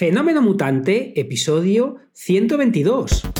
Fenómeno Mutante, episodio 122.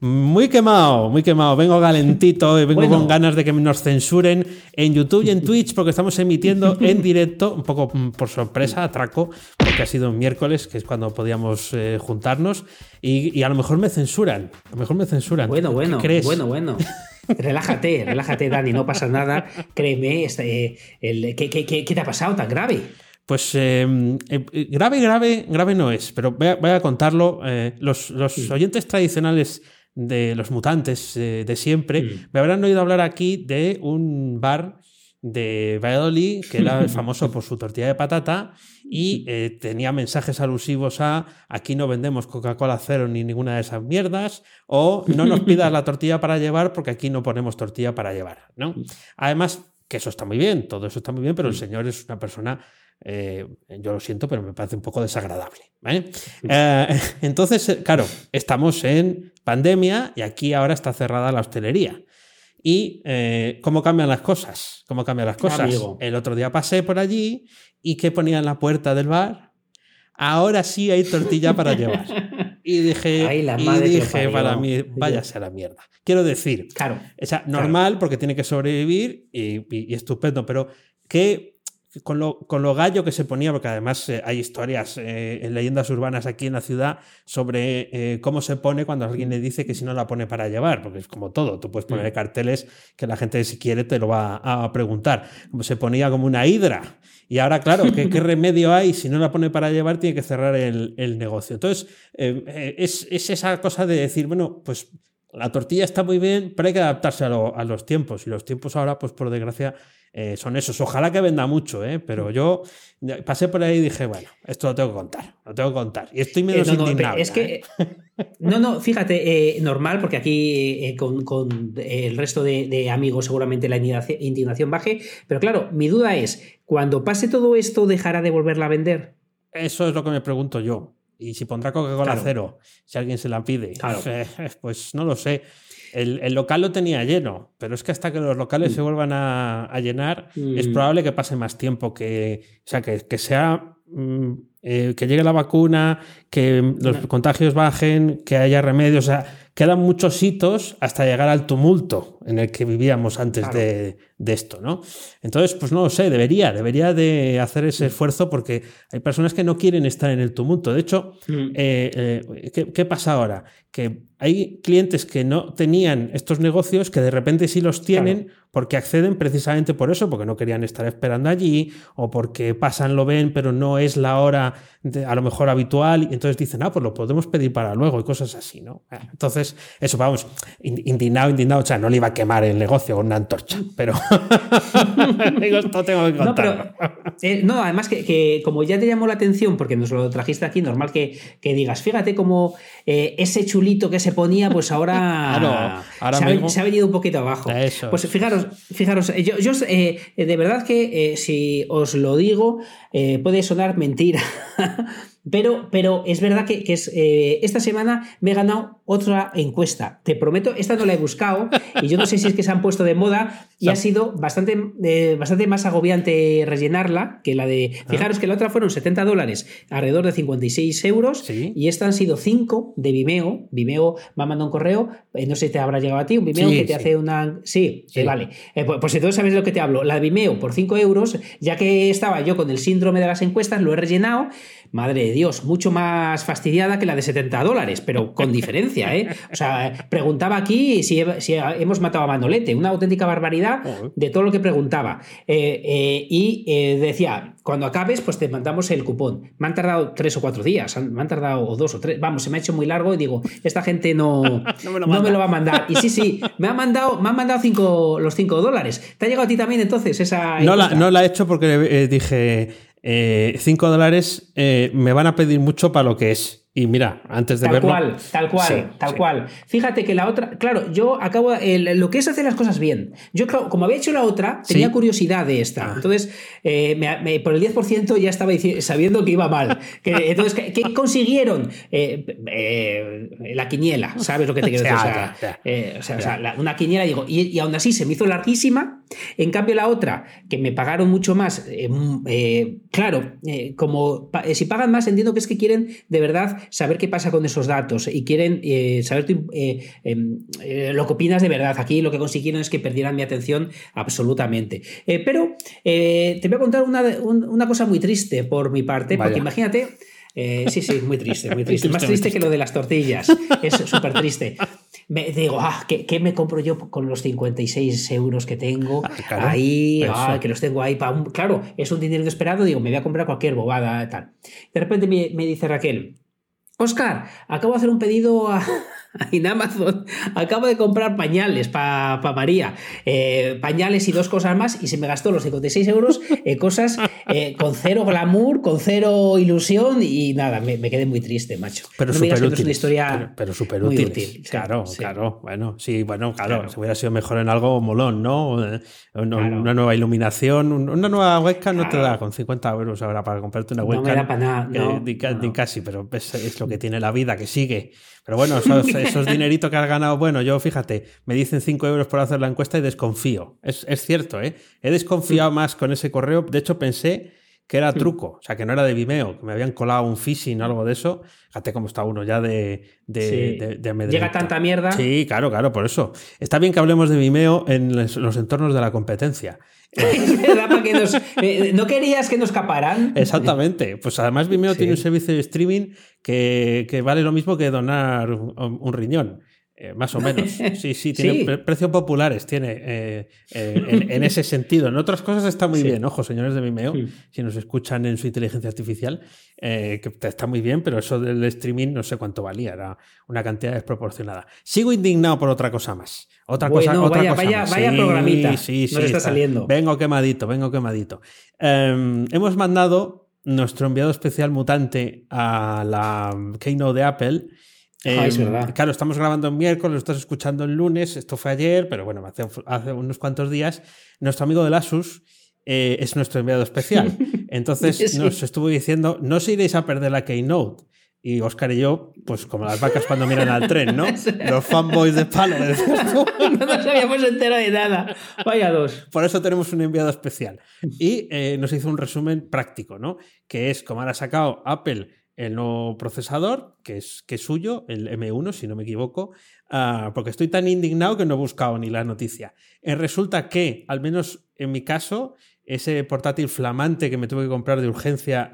Muy quemado, muy quemado. Vengo calentito y vengo con ganas de que nos censuren en YouTube y en Twitch porque estamos emitiendo en directo, un poco mm, por sorpresa, atraco, porque ha sido un miércoles, que es cuando podíamos eh, juntarnos, y, a lo mejor me censuran. A lo mejor me censuran. Bueno, bueno, crees? bueno, bueno. Relájate, relájate, Dani, no pasa nada. Créeme, este, el, ¿qué, qué, te ha pasado tan grave? Pues em, eh, grave, grave, grave no es, pero voy a, contarlo. Eh, los, los oyentes tradicionales de los mutantes eh, de siempre, mm. me habrán oído hablar aquí de un bar de Valladolid que era famoso por su tortilla de patata y eh, tenía mensajes alusivos a aquí no vendemos Coca-Cola cero ni ninguna de esas mierdas o no nos pidas la tortilla para llevar porque aquí no ponemos tortilla para llevar, ¿no? Además, que eso está muy bien, todo eso está muy bien, pero el señor es una persona eh, yo lo siento, pero me parece un poco desagradable. Eh, entonces, eh, claro, estamos en pandemia y aquí ahora está cerrada la hostelería. ¿Y cómo cambian las cosas? ¿Cómo cambian las cosas? El otro día pasé por allí y ¿qué ponía en la puerta del bar? Ahora sí hay tortilla para llevar. Y dije, y dije para mí, váyase a la mierda. Quiero decir, claro, normal porque tiene que sobrevivir y, y estupendo, pero ¿qué con lo, con lo, gallo que se ponía, porque además eh, hay historias eh, en leyendas urbanas aquí en la ciudad sobre eh, cómo se pone cuando alguien le dice que si no la pone para llevar, porque es como todo, tú puedes poner mm. carteles que la gente si quiere te lo va a, preguntar. Como se ponía como una hidra. Y ahora, claro, ¿qué, remedio hay? Si no la pone para llevar, tiene que cerrar el, el negocio. Entonces, es, es esa cosa de decir, bueno, pues la tortilla está muy bien, pero hay que adaptarse a, a, los tiempos. Y los tiempos ahora, pues por desgracia, eh, son esos. Ojalá que venda mucho, ¿eh? pero yo pasé por ahí y dije, bueno, esto lo tengo que contar, lo tengo que contar. Y estoy menos eh, no, indignado. es que, no, no, fíjate, normal, porque aquí con, el resto de, amigos seguramente la indignación baje, pero claro, mi duda es, cuando pase todo esto, ¿dejará de volverla a vender? Eso es lo que me pregunto yo. Y si pondrá Coca-Cola cero, si alguien se la pide, pues no lo sé. El, local lo tenía lleno, pero es que hasta que los locales se mm. vuelvan a, llenar, es mm. probable que pase más tiempo que. O sea, que, que sea. Mm, eh, que llegue la vacuna, que los contagios bajen, que haya remedios. O sea, quedan muchos hitos hasta llegar al tumulto en el que vivíamos antes de, esto, ¿no? Entonces, pues no lo sé, debería, debería de hacer ese esfuerzo porque hay personas que no quieren estar en el tumulto. De hecho, eh, eh, ¿qué, ¿qué, pasa ahora? Que hay clientes que no tenían estos negocios que de repente sí los tienen porque acceden precisamente por eso, porque no querían estar esperando allí o porque pasan, lo ven, pero no es la hora a lo mejor habitual y entonces dicen, ah, pues lo podemos pedir para luego y cosas así, ¿no? Entonces, eso, vamos, indignado, indignado, o sea, no le iba a quemar el negocio con una antorcha, pero digo, esto tengo que contar. Eh, no, además que, como ya te llamó la atención, porque nos lo trajiste aquí, normal que, digas, fíjate como eh, ese chulito que se ponía, pues ahora, se, ha, venido un poquito abajo. Pues fijaros, fijaros, yo, eh, de verdad que si os lo digo, puede sonar mentira. Pero, pero es verdad que, es, eh, esta semana me he ganado otra encuesta. Te prometo, esta no la he buscado y yo no sé si es que se han puesto de moda y ha sido bastante, eh, bastante más agobiante rellenarla que la de. Ah. Fijaros que la otra fueron 70 dólares, alrededor de 56 euros y esta han sido 5 de Vimeo. Vimeo me ha mandado un correo, eh, no sé si te habrá llegado a ti, un Vimeo que te hace una. Sí, vale. Pues, pues, entonces sabes de lo que te hablo. La de Vimeo por 5 euros, ya que estaba yo con el síndrome de las encuestas, lo he rellenado. Madre de Dios, mucho más fastidiada que la de 70 dólares, pero con diferencia, ¿eh? O sea, preguntaba aquí si, hemos matado a Manolete, una auténtica barbaridad de todo lo que preguntaba. Eh, eh, y eh, decía, cuando acabes, pues te mandamos el cupón. Me han tardado tres o cuatro días, me han tardado o dos o tres, vamos, se me ha hecho muy largo y digo, esta gente no, no, me, lo va a mandar. Y sí, sí, me han mandado, me han mandado cinco, los 5 dólares. ¿Te ha llegado a ti también entonces esa... No la, no la, he hecho porque dije, 5 dólares me van a pedir mucho para lo que es. Y mira, antes de tal verlo. Cual, tal cual, tal cual. Fíjate que la otra. Claro, yo acabo. lo que es hacer las cosas bien. Yo, como había hecho la otra, tenía curiosidad de esta. Ah. Entonces, eh, por el 10% ya estaba sabiendo que iba mal. Que, entonces, ¿qué, consiguieron? Eh, eh, la quiniela, ¿sabes lo que te quiero decir? O sea, una quiniela, digo, y, y, aún así se me hizo larguísima. En cambio, la otra, que me pagaron mucho más, claro, como si pagan más, entiendo que es que quieren de verdad saber qué pasa con esos datos y quieren eh, saber eh, em, eh, lo que opinas de verdad. Aquí lo que consiguieron es que perdieran mi atención absolutamente. pero te voy a contar una, cosa muy triste por mi parte, porque imagínate. sí, sí, muy triste, muy triste. Más triste que lo de las tortillas. Es súper triste. Me digo, ah, ¿qué, me compro yo con los 56 euros que tengo ah, ahí? Ah, que los tengo ahí para Claro, es un dinero inesperado. Digo, me voy a comprar cualquier bobada, tal. De repente me dice Raquel, Oscar, acabo de hacer un pedido a, en Amazon. Acabo de comprar pañales para María. Eh, pañales y dos cosas más. Y se me gastó los 56 euros en cosas eh, con cero glamour, con cero ilusión. Y nada, me, quedé muy triste, macho. Pero no súper útil. historia pero, súper útil. Claro, claro. Bueno, sí, bueno, claro, Se hubiera sido mejor en algo molón, ¿no? Eh, una, nueva iluminación. Una nueva webcam no te da con 50 euros ahora para comprarte una webcam. No me da para nada. ni, casi, pero es, lo que tiene la vida, que sigue. Pero bueno, esos, esos dineritos que has ganado, bueno, yo fíjate, me dicen 5 euros por hacer la encuesta y desconfío. Es, cierto, ¿eh? He desconfiado más con ese correo. De hecho, pensé que era truco, o sea, que no era de Vimeo, que me habían colado un phishing o algo de eso. Fíjate cómo está uno ya de, de, Llega tanta mierda. Sí, claro, claro, por eso. Está bien que hablemos de Vimeo en los entornos de la competencia. Es verdad, porque nos, eh, no querías que nos caparan. Exactamente. Pues además Vimeo tiene un servicio de streaming que, vale lo mismo que donar un riñón. Eh, más o menos. Sí, sí, tiene precios populares, tiene eh, eh, en, ese sentido. En otras cosas está muy bien, ojo, señores de Vimeo, si nos escuchan en su inteligencia artificial, que está muy bien, pero eso del streaming no sé cuánto valía, era una cantidad desproporcionada. Sigo indignado por otra cosa más. Otra cosa, otra vaya, cosa vaya, vaya programita. Sí, sí, está, saliendo. Vengo quemadito, vengo quemadito. Em, hemos mandado nuestro enviado especial mutante a la Keynote de Apple Em, claro, estamos grabando en miércoles, lo estás escuchando el lunes, esto fue ayer, pero bueno, hace, hace unos cuantos días. Nuestro amigo de Asus eh, es nuestro enviado especial. Entonces nos estuvo diciendo, no os iréis a perder la Keynote. Y Oscar y yo, pues como las vacas cuando miran al tren, ¿no? Los fanboys de palo. no nos habíamos enterado de nada. Vaya dos. Por eso tenemos un enviado especial. Y eh, nos hizo un resumen práctico, ¿no? Que es como ahora ha sacado Apple el nuevo procesador, que es, que es suyo, el M1, si no me equivoco, ah, porque estoy tan indignado que no he buscado ni la noticia. Eh, resulta que, al menos en mi caso, ese portátil flamante que me tuve que comprar de urgencia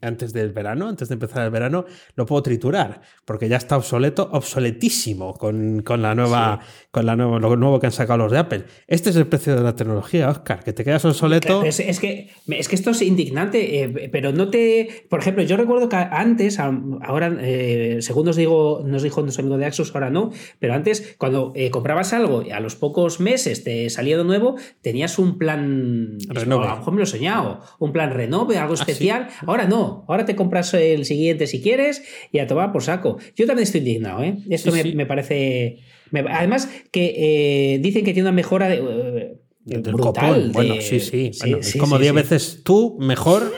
antes del verano, antes de empezar el verano, lo puedo triturar, porque ya está obsoleto, obsoletísimo con, la nueva, con la nueva, lo nuevo que han sacado los de Apple. Este es el precio de la tecnología, Oscar, que te quedas obsoleto. Es, que, es que esto es indignante, eh, pero no te. Por ejemplo, yo recuerdo que antes, ahora, eh, según nos, digo, nos dijo nuestro amigo de Axos, ahora no, pero antes, cuando eh, comprabas algo y a los pocos meses te salía de nuevo, tenías un plan Renove. A lo mejor me lo he soñado. Un plan renove, algo ah, especial. Ahora no. Ahora te compras el siguiente si quieres y a tomar por saco. Yo también estoy indignado, ¿eh? Esto me, parece. además, que eh, dicen que tiene una mejora de. Eh, del copón. Bueno, sí, sí. es como 10 veces tú, mejor,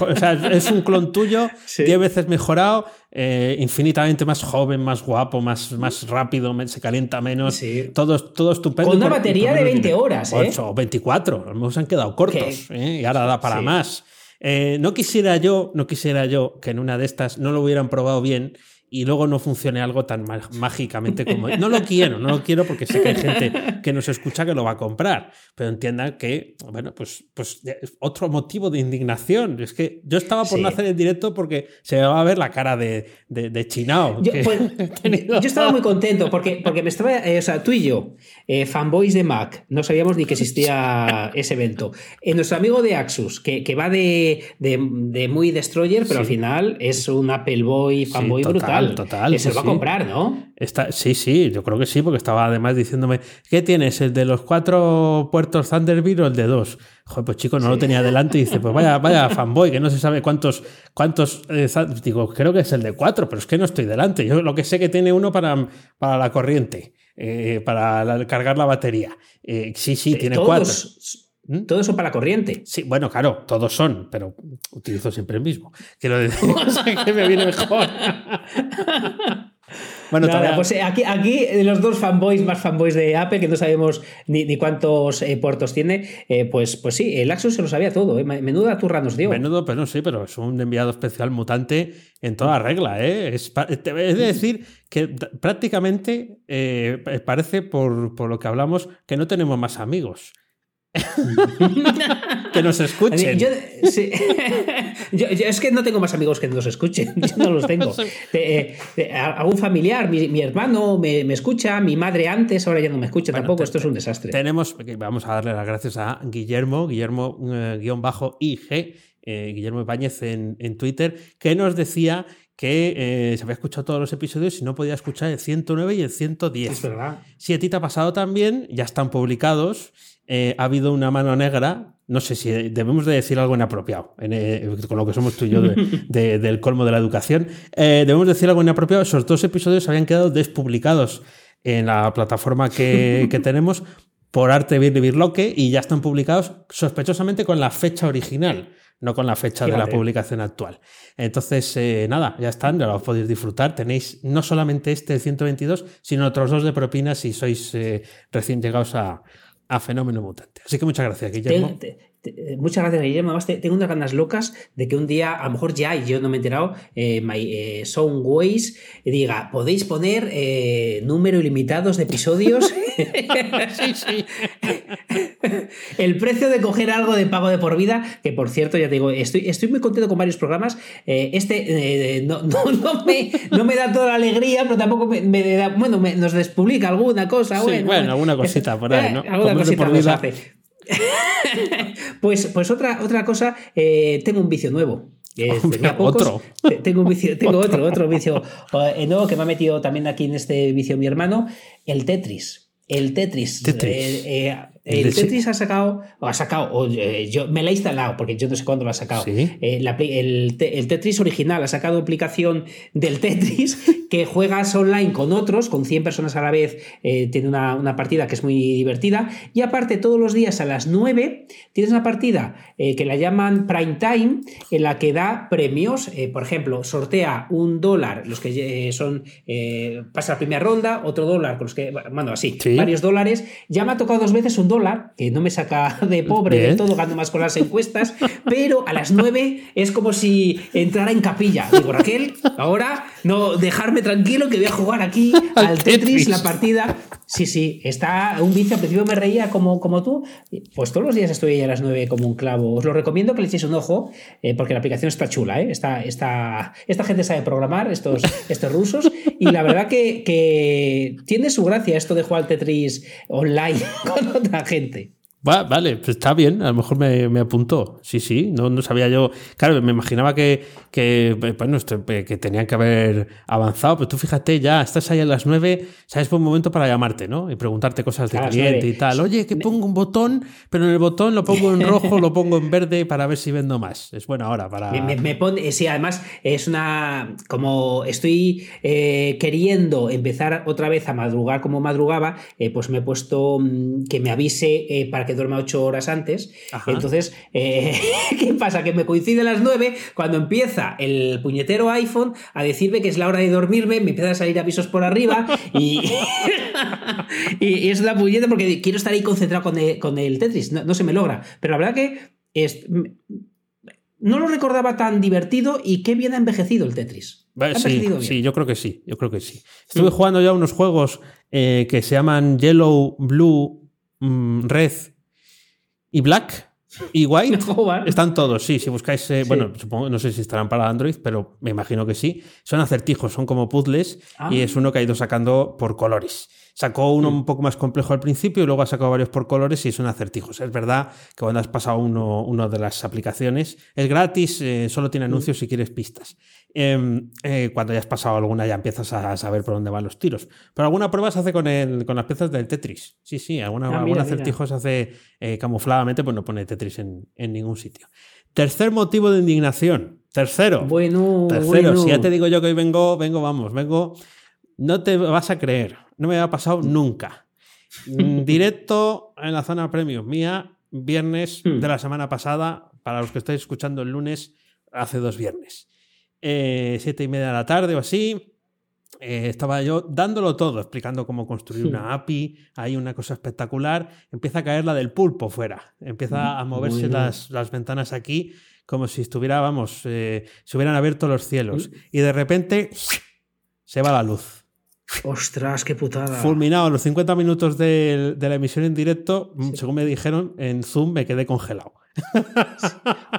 O sea, es un clon tuyo, 10 veces mejorado, eh, infinitamente más joven, más guapo, más, más rápido, se calienta menos. Todo, todo estupendo. Con una batería de 20 horas. 8 o 24. A lo han quedado cortos. ¿eh? Y ahora da para más. Eh, no quisiera yo, no quisiera yo que en una de estas no lo hubieran probado bien y luego no funcione algo tan mágicamente como... No lo quiero, no lo quiero porque sé que hay gente que nos escucha que lo va a comprar, pero entiendan que, bueno, pues, pues otro motivo de indignación. Es que yo estaba por no hacer el directo porque se me va a ver la cara de, de, chinao. Yo, pues, yo, estaba muy contento porque, porque me estaba, eh, o sea, tú y yo, eh, fanboys de Mac, no sabíamos ni que existía ese evento. Eh, nuestro amigo de Axus, que, que va de, de, muy destroyer, pero al final es un Apple Boy fanboy brutal total. se lo va a comprar, ¿no? Está, sí, sí, yo creo que sí, porque estaba además diciéndome, ¿qué tienes? ¿El de los cuatro puertos Thunderbird o el de dos? Joder, pues chico, no lo tenía delante y dice, pues vaya, vaya fanboy, que no se sabe cuántos, cuántos, eh, digo, creo que es el de cuatro, pero es que no estoy delante. Yo lo que sé que tiene uno para, para la corriente, eh, para cargar la batería. Eh, sí, sí, tiene cuatro. ¿Mm? Todo eso para la corriente. Sí, bueno, claro, todos son, pero utilizo siempre el mismo. Quiero decir que me viene mejor. bueno, Nada, pues eh, aquí, aquí los dos fanboys más fanboys de Apple, que no sabemos ni, cuántos eh, puertos tiene, eh, pues, pues sí, el Axos se lo sabía todo. Menuda turra nos dio. Menudo, pero no sí, pero es un enviado especial mutante en toda regla. ¿eh? Es, es de decir que prácticamente parece, por, por lo que hablamos, que no tenemos más amigos. que nos escuchen. Yo, es que no tengo más amigos que nos escuchen. Yo no los tengo. Eh, algún familiar, mi, hermano me, escucha, mi madre antes, ahora ya no me escucha tampoco. Esto es un desastre. Tenemos, vamos a darle las gracias a Guillermo, Guillermo-IG, eh, eh, Guillermo Ibáñez en, en Twitter, que nos decía que se había escuchado todos los episodios y no podía escuchar el 109 y el 110. Es verdad. Si a ti te ha pasado también, ya están publicados eh, ha habido una mano negra. No sé si debemos de decir algo inapropiado eh, con lo que somos tú y yo del colmo de la educación. Eh, debemos decir algo inapropiado. Esos dos episodios habían quedado despublicados en la plataforma que, tenemos por arte de Birloque y ya están publicados sospechosamente con la fecha original, no con la fecha de la publicación actual. Entonces, nada, ya están, ya lo podéis disfrutar. Tenéis no solamente este 122, sino otros dos de propinas si sois recién llegados a, a Fenómeno Mutante. Así que muchas gracias, Guillermo. Eh, muchas gracias, Guillermo. Además, tengo unas ganas locas de que un día, a lo mejor ya, y yo no me he enterado, eh, my, eh, Soundways diga, podéis poner eh, número ilimitados de episodios. sí, sí. El precio de coger algo de pago de por vida, que por cierto, ya te digo, estoy, estoy muy contento con varios programas. este no, me, da toda la alegría, pero tampoco me, da, bueno, nos despublica alguna cosa. Sí, bueno, alguna cosita por ahí, ¿no? Alguna cosita por vida. hace. pues, pues otra, otra cosa, eh, tengo un vicio nuevo. otro. Tengo, un vicio, tengo otro, otro vicio eh, nuevo que me ha metido también aquí en este vicio mi hermano, el Tetris. El Tetris. Tetris. El, Tetris ha sacado, o ha sacado, eh, yo me la he instalado, porque yo no sé cuándo lo ha sacado. Eh, el, Tetris original ha sacado aplicación del Tetris que juegas online con otros, con 100 personas a la vez, eh, tiene una, partida que es muy divertida. Y aparte, todos los días a las 9 tienes una partida que la llaman Prime Time, en la que da premios. por ejemplo, sortea un dólar, los que son, pasa la primera ronda, otro dólar, con los que, bueno, así, varios dólares. Ya me ha tocado dos veces un dólar, que no me saca de pobre de todo, gano más con las encuestas, pero a las 9 es como si entrara en capilla. Digo, Raquel, ahora no dejarme tranquilo que voy a jugar aquí al Tetris, la partida. Sí, sí, está un vicio. Al principio me reía como, como tú. Pues todos los días estoy ahí a las 9 como un clavo. Os lo recomiendo que le echéis un ojo, eh, porque la aplicación está chula, ¿eh? Está, está, esta gente sabe programar, estos, estos rusos, y la verdad que, que tiene su gracia esto de jugar al Tetris online con otra gente. Vale, pues está bien, a lo mejor me, me apuntó. Sí, sí, no, no, sabía yo. Claro, me imaginaba que, que, bueno, que tenían que haber avanzado, pero tú fíjate, ya estás ahí a las 9, sabes, buen momento para llamarte, ¿no? Y preguntarte cosas de cliente y tal. Oye, que pongo un botón, pero en el botón lo pongo en rojo, lo pongo en verde para ver si vendo más. Es buena hora para. Me, me pone, sí, además es una. Como estoy eh, queriendo empezar otra vez a madrugar como madrugaba, eh, pues me he puesto mm, que me avise eh, para que que duerma ocho horas antes. Entonces, eh, ¿qué pasa? Que me coincide a las nueve cuando empieza el puñetero iPhone a decirme que es la hora de dormirme, me empiezan a salir avisos por arriba y, y, es una puñeta porque quiero estar ahí concentrado con el, con el Tetris. No, se me logra. Pero la verdad que es, no lo recordaba tan divertido y qué bien ha envejecido el Tetris. Sí, sí, yo creo que sí, yo creo que sí. Estuve mm. jugando ya unos juegos eh, que se llaman Yellow, Blue, mm, Red y Black. Y White están todos, sí. Si buscáis, eh, bueno, supongo, no sé si estarán para Android, pero me imagino que sí. Son acertijos, son como puzzles y ah. es uno que ha ido sacando por colores. Sacó uno un poco más complejo al principio y luego ha sacado varios por colores y son acertijos. Es verdad que cuando has pasado uno, de las aplicaciones es gratis, eh, solo tiene anuncios si quieres pistas. Em, eh, cuando ya has pasado alguna ya empiezas a saber por dónde van los tiros. Pero alguna prueba se hace con, el, con las piezas del Tetris. Sí, sí, alguna, ah, algún acertijo se hace eh, camufladamente, pues no pone Tetris en, ningún sitio. Tercer motivo de indignación. Tercero. Bueno, tercero. Si ya te digo yo que hoy vengo, vengo, vamos, vengo. No te vas a creer no me había pasado nunca. Mm, directo en la zona premium mía, viernes hmm. de la semana pasada, para los que estáis escuchando el lunes, hace dos viernes. Eh, siete y media de la tarde o así. Eh, estaba yo dándolo todo, explicando cómo construir una hmm. API, hay una cosa espectacular. Empieza a caer la del pulpo fuera, empieza a moverse las, las, ventanas aquí como si estuviera, vamos, eh, se hubieran abierto los cielos. Hmm. Y de repente se va la luz. Ostras, qué putada. Fulminado los 50 minutos de, la emisión en directo, mm, según me dijeron, en Zoom me quedé congelado.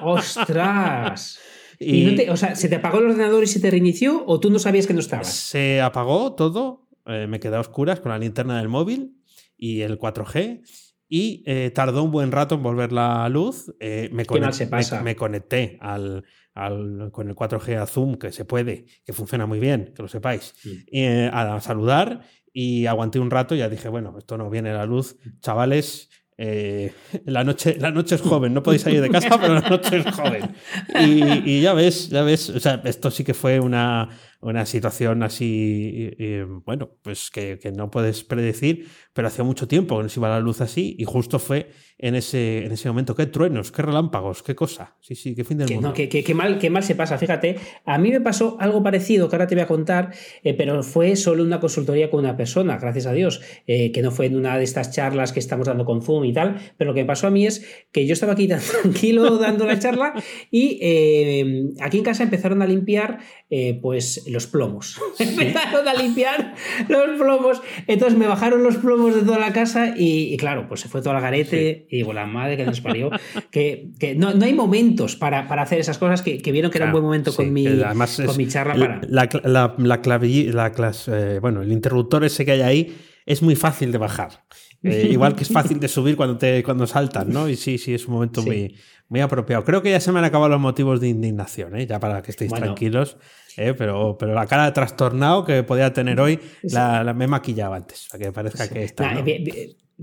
¡Ostras! ¿Y, o sea, ¿se te apagó el ordenador y se te reinició o tú no sabías que no estabas? Se apagó todo, eh, me quedé a oscuras con la linterna del móvil y el 4G y eh, tardó un buen rato en volver la luz. Eh, me, me, conecté al, con el 4G a Zoom, que se puede, que funciona muy bien, que lo sepáis, eh, a saludar y aguanté un rato y ya dije, bueno, esto no viene a la luz, chavales. Eh, la, noche, la noche es joven, no podéis salir de casa, pero la noche es joven. Y, y ya ves, ya ves, o sea, esto sí que fue una, una situación así, bueno, pues que, que, no puedes predecir, pero hacía mucho tiempo que nos iba la luz así y justo fue en ese, en ese momento. Qué truenos, qué relámpagos, qué cosa. Sí, sí, qué fin del mundo. No, qué, mal, qué mal se pasa, fíjate. A mí me pasó algo parecido que ahora te voy a contar, eh, pero fue solo una consultoría con una persona, gracias a Dios, eh, que no fue en una de estas charlas que estamos dando con Zoom y tal, pero lo que me pasó a mí es que yo estaba aquí tan tranquilo dando la charla y eh, aquí en casa empezaron a limpiar pues los plomos. Empezaron a limpiar los plomos. Entonces me bajaron los plomos de toda la casa y, claro, pues se fue todo el garete y digo, la madre que nos parió. que, no, no, hay momentos para, para, hacer esas cosas que, vieron que era un buen momento con, mi, con mi charla para. La, la, la, clase, eh, bueno, el interruptor ese que hay ahí es muy fácil de bajar. Eh, igual que es fácil de subir cuando, te, cuando saltan, ¿no? Y sí, sí, es un momento muy, muy apropiado. Creo que ya se me han acabado los motivos de indignación, ¿eh? ya para que estéis tranquilos. ¿eh? Pero, pero la cara de trastornado que podía tener hoy la, me he maquillado antes, para que parezca que está.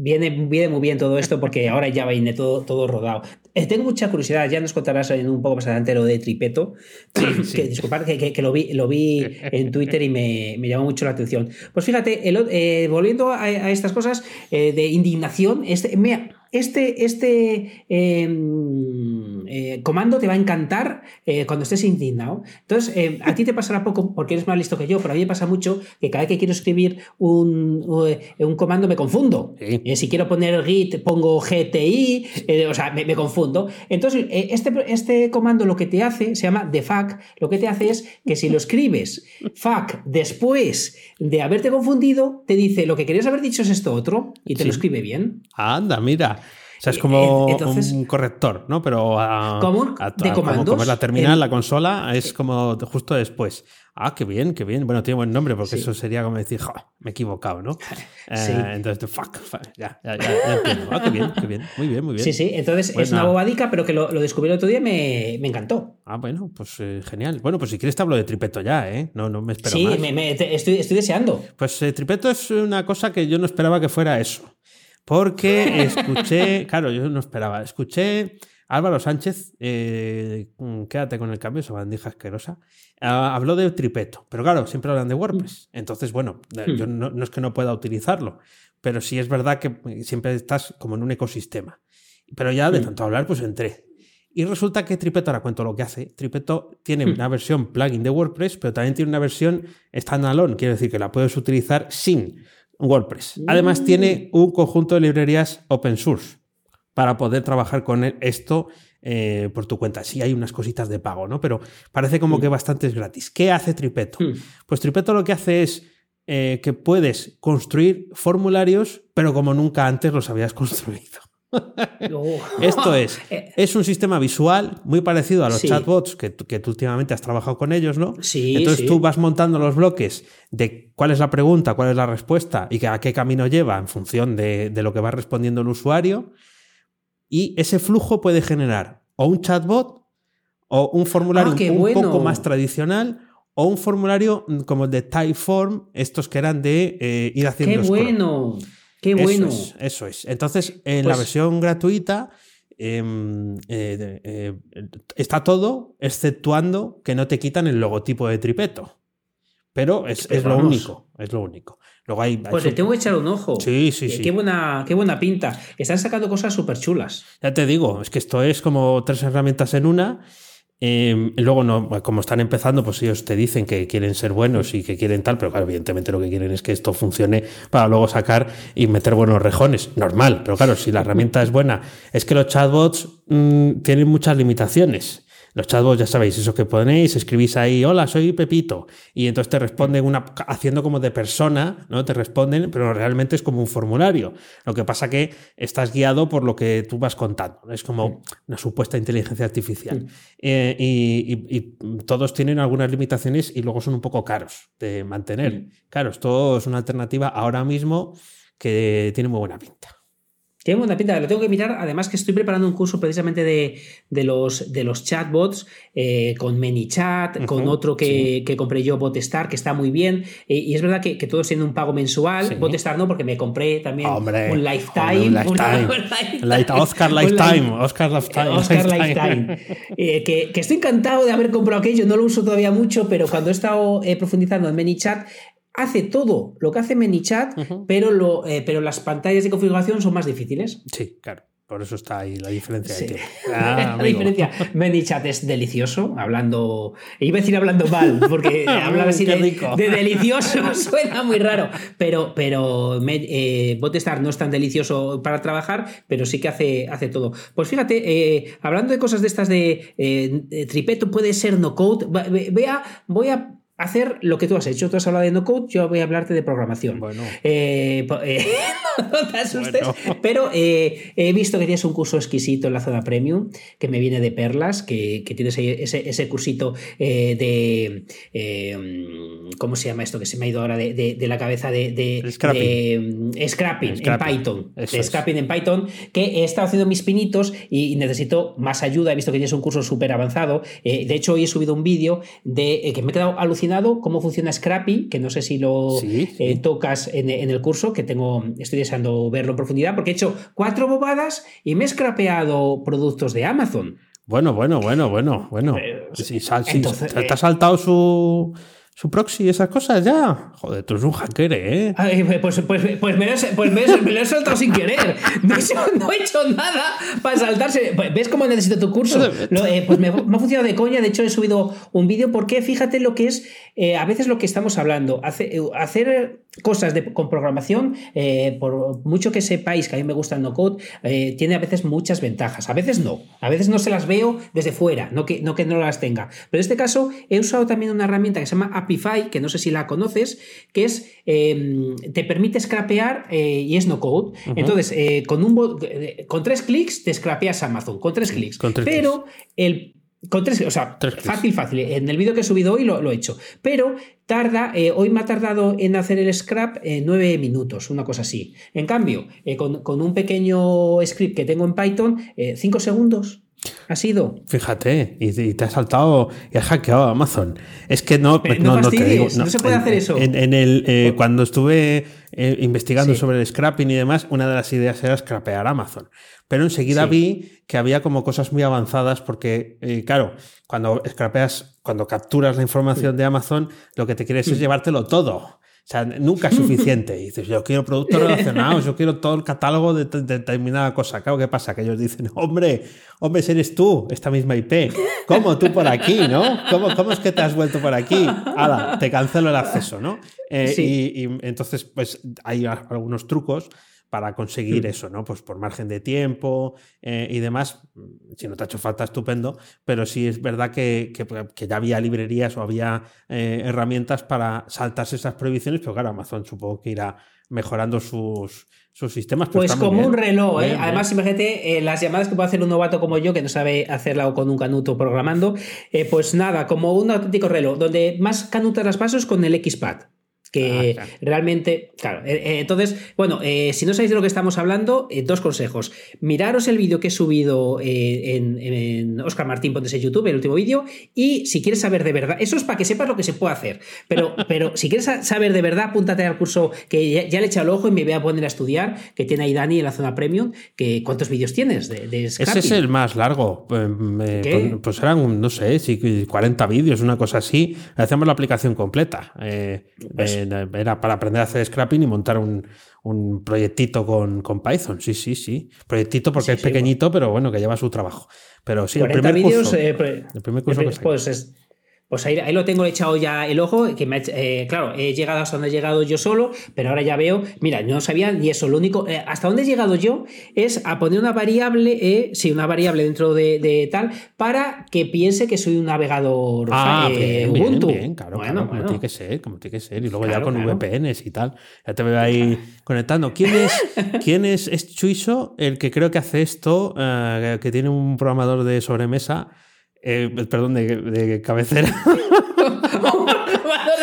Viene, viene, muy bien todo esto porque ahora ya viene todo, todo rodado. Eh, tengo mucha curiosidad, ya nos contarás en un poco más adelante lo de Tripeto. Que, disculpad, que, que, lo, vi, lo vi en Twitter y me, me llamó mucho la atención. Pues fíjate, eh, volviendo a, estas cosas de indignación, este, me, este, este em, eh, comando te va a encantar eh, cuando estés indignado. Entonces, em, a ti te pasará poco porque eres más listo que yo, pero a mí me pasa mucho que cada vez que quiero escribir un, eh, un comando me confundo. si quiero poner git, pongo GTI, o sea, me, confundo. Entonces, este, este comando lo que te hace, se llama defag, lo que te hace es que si lo escribes fuck después de haberte confundido, te dice lo que querías haber dicho es esto otro y te lo escribe bien. Anda, mira. O sea, es como un corrector, ¿no? Pero a, ¿Cómo? de comandos. Como, la terminal, la consola, es como justo después. Ah, qué bien, qué bien. Bueno, tiene buen nombre porque eso sería como decir, me he equivocado, ¿no? Sí. Eh, entonces, fuck, ya, ya, ya, entiendo. Ah, qué bien, qué bien. Muy bien, muy bien. Sí, sí. Entonces es una bobadica, pero que lo, lo, descubrí el otro día y me, me encantó. Ah, bueno, pues eh, genial. Bueno, pues si quieres te hablo de Tripeto ya, ¿eh? No, no me espero sí, más. Sí, estoy, estoy deseando. Pues eh, Tripeto es una cosa que yo no esperaba que fuera eso. Porque escuché, claro, yo no esperaba, escuché Álvaro Sánchez, eh, quédate con el cambio, esa bandija asquerosa, ah, habló de tripeto, pero claro, siempre hablan de WordPress. Mm. Entonces, bueno, eh, yo hmm. no, es que no pueda utilizarlo, pero sí es verdad que siempre estás como en un ecosistema. Pero ya de hmm. tanto hablar, pues entré. Y resulta que Tripeto, ahora cuento lo que hace, Tripeto tiene hmm. una versión plugin de WordPress, pero también tiene una versión standalone, quiere decir que la puedes utilizar sin WordPress. Además tiene un conjunto de librerías open source para poder trabajar con esto eh, por tu cuenta. Sí hay unas cositas de pago, ¿no? Pero parece como mm. que bastante es gratis. ¿Qué hace Tripeto? Mm. Pues Tripeto lo que hace es eh, que puedes construir formularios, pero como nunca antes los habías construido. Esto es, eh. es un sistema visual muy parecido a los chatbots que, que, tú últimamente has trabajado con ellos, ¿no? Sí. Entonces tú vas montando los bloques de cuál es la pregunta, cuál es la respuesta y a qué camino lleva en función de, lo que va respondiendo el usuario. Y ese flujo puede generar o un chatbot o un formulario ah, un, poco más tradicional o un formulario como el de Typeform, estos que eran de eh, ir haciendo. ¡Qué bueno! Qué bueno. Eso es. Entonces, en la pues versión gratuita em, eh, eh, está todo, exceptuando que no te quitan el logotipo de tripeto. Pero es, lo único. Es lo único. Luego hay, pues le tengo que echar un ojo. Sí, sí, sí. Qué buena, qué buena pinta. Están sacando cosas súper chulas. Ya te digo, es que esto es como tres herramientas en una eh, luego, no, como están empezando, pues ellos te dicen que quieren ser buenos y que quieren tal, pero claro, evidentemente lo que quieren es que esto funcione para luego sacar y meter buenos rejones. Normal, pero claro, si la herramienta es buena, es que los chatbots mm, tienen muchas limitaciones. Los chatbots, ya sabéis, eso que ponéis, escribís ahí, hola, soy Pepito, y entonces te responden una, haciendo como de persona, ¿no? Te responden, pero realmente es como un formulario. Lo que pasa que estás guiado por lo que tú vas contando, es como una supuesta inteligencia artificial. Eh, y, todos tienen algunas limitaciones y luego son un poco caros de mantener. Claro, esto es una alternativa ahora mismo que tiene muy buena pinta. Tiene buena pinta, lo tengo que mirar. Además, que estoy preparando un curso precisamente de, los, de los chatbots eh, con ManyChat, con otro que, compré yo, Botestar, que está muy bien. Eh, y es verdad que, que, todos tienen un pago mensual. Botestar no, porque me compré también un Lifetime. Oscar Lifetime. Oscar Lifetime. Oscar Lifetime. Eh, que, estoy encantado de haber comprado aquello. No lo uso todavía mucho, pero cuando he estado profundizando en ManyChat, hace todo lo que hace ManyChat, pero, lo, eh, pero las pantallas de configuración son más difíciles. Sí, claro. Por eso está ahí la diferencia ah, la diferencia. ManyChat es delicioso, hablando. Iba a decir hablando mal, porque hablar así de, delicioso suena muy raro. Pero, pero eh, Botestar no es tan delicioso para trabajar, pero sí que hace, hace todo. Pues fíjate, eh, hablando de cosas de estas de tripeto, puede ser no code. Vea, voy a hacer lo que tú has hecho. Tú has hablado de no code, yo voy a hablarte de programación. Bueno. Eh, eh, no te asustes, pero eh, he visto que tienes un curso exquisito en la zona premium, que me viene de perlas, que, tienes ese, ese cursito de. ¿Cómo se llama esto? Que se me ha ido ahora de, la cabeza de. de scrapping. scrapping, en Python. scrapping en Python, que he estado haciendo mis pinitos y, necesito más ayuda. He visto que tienes un curso súper avanzado. de hecho, hoy he subido un vídeo de que me he quedado alucinado cómo funciona Scrappy, que no sé si lo eh, tocas en, el curso, que tengo, estoy deseando verlo en profundidad, porque he hecho cuatro bobadas y me he scrapeado productos de Amazon. Bueno, bueno, bueno, bueno, bueno. si, te ha saltado su su proxy y esas cosas ya. Joder, tú eres un hacker, ¿eh? pues, pues, pues, me, lo, pues me, lo he soltado sin querer. No he, hecho, nada para saltarse. Pues, ¿Ves cómo necesito tu curso? Eh, pues me, ha funcionado de coña. De hecho, he subido un vídeo porque fíjate lo que es eh, a veces lo que estamos hablando. Eh, hacer cosas de, con programación, por mucho que sepáis que a mí me gusta el no code, tiene a veces muchas ventajas. A veces no. A veces no se las veo desde fuera, no que no, que no las tenga. Pero en este caso he usado también una herramienta que se llama que no sé si la conoces, que es em, te permite scrapear eh, y es no code. Entonces, eh, con, un, eh, con tres clics te scrapeas Amazon, con tres clics. Pero el con tres, o sea, fácil, fácil. En el vídeo que he subido hoy lo, he hecho. Pero tarda, hoy me ha tardado en hacer el scrap nueve minutos, una cosa así. En cambio, con, con, un pequeño script que tengo en Python, cinco segundos. Ha sido. Fíjate, y, te ha saltado y has hackeado Amazon. Es que no, no, no, te digo, no, se puede hacer eso. En, el, eh, cuando estuve eh, investigando sobre el scrapping y demás, una de las ideas era scrapear Amazon. Pero enseguida vi que había como cosas muy avanzadas porque, eh, claro, cuando scrapeas, cuando capturas la información de Amazon, lo que te quieres es llevártelo todo. O sea, nunca es suficiente. Y dices, yo quiero productos relacionados, yo quiero todo el catálogo de, determinada cosa. Claro, ¿qué pasa? Que ellos dicen, hombre, hombre, eres tú, esta misma IP. ¿Cómo tú por aquí, no? ¿Cómo, cómo es que te has vuelto por aquí? Hala, te cancelo el acceso, ¿no? Eh, y, entonces, pues hay algunos trucos para conseguir hmm. eso, ¿no? Pues por margen de tiempo eh, y demás. Si no te ha hecho falta, estupendo, pero sí es verdad que, ya había librerías o había eh, herramientas para saltarse esas prohibiciones, pero claro, Amazon supongo que irá mejorando sus, sus sistemas. Pues como un reloj, ¿eh? Además, imagínate las llamadas que puede hacer un novato como yo, que no sabe hacerla con un canuto programando, pues nada, como un auténtico reloj, donde más canutas las pasos con el XPAD que ah, realmente, claro, eh, eh, entonces, bueno, eh, si no sabéis de lo que estamos hablando, dos consejos. Miraros el vídeo que he subido en, en, Oscar Martín Pontes en YouTube, el último vídeo, y si quieres saber de verdad, eso es para que sepas lo que se puede hacer, pero, pero si quieres saber de verdad, apúntate al curso que ya, le he echado el ojo y me voy a poner a estudiar, que tiene ahí Dani en la zona premium, que ¿cuántos vídeos tienes de, Ese es el más largo, pues, pues eran, no sé, 40 vídeos, una cosa así, hacemos la aplicación completa. Pues era para aprender a hacer scrapping y montar un, un proyectito con, con, Python. Sí, sí, sí. Proyectito porque es pequeñito, pero bueno, que lleva su trabajo. Pero sí, el primer curso. Eh, el primer curso que pues es, pues ahí, lo tengo echado ya el ojo, que me, eh, claro, he llegado hasta donde he llegado yo solo, pero ahora ya veo, mira, no sabía ni eso, lo único, eh, hasta donde he llegado yo es a poner una variable, eh, sí, una variable dentro de, tal, para que piense que soy un navegador ah, eh, Ubuntu. Bien, claro, bueno, como tiene que ser, como tiene que ser, y luego ya con VPNs y tal, ya te veo ahí conectando. ¿Quién es, quién es, es Chuiso, el que creo que hace esto, que tiene un programador de sobremesa? Eh, perdón, de, de cabecera.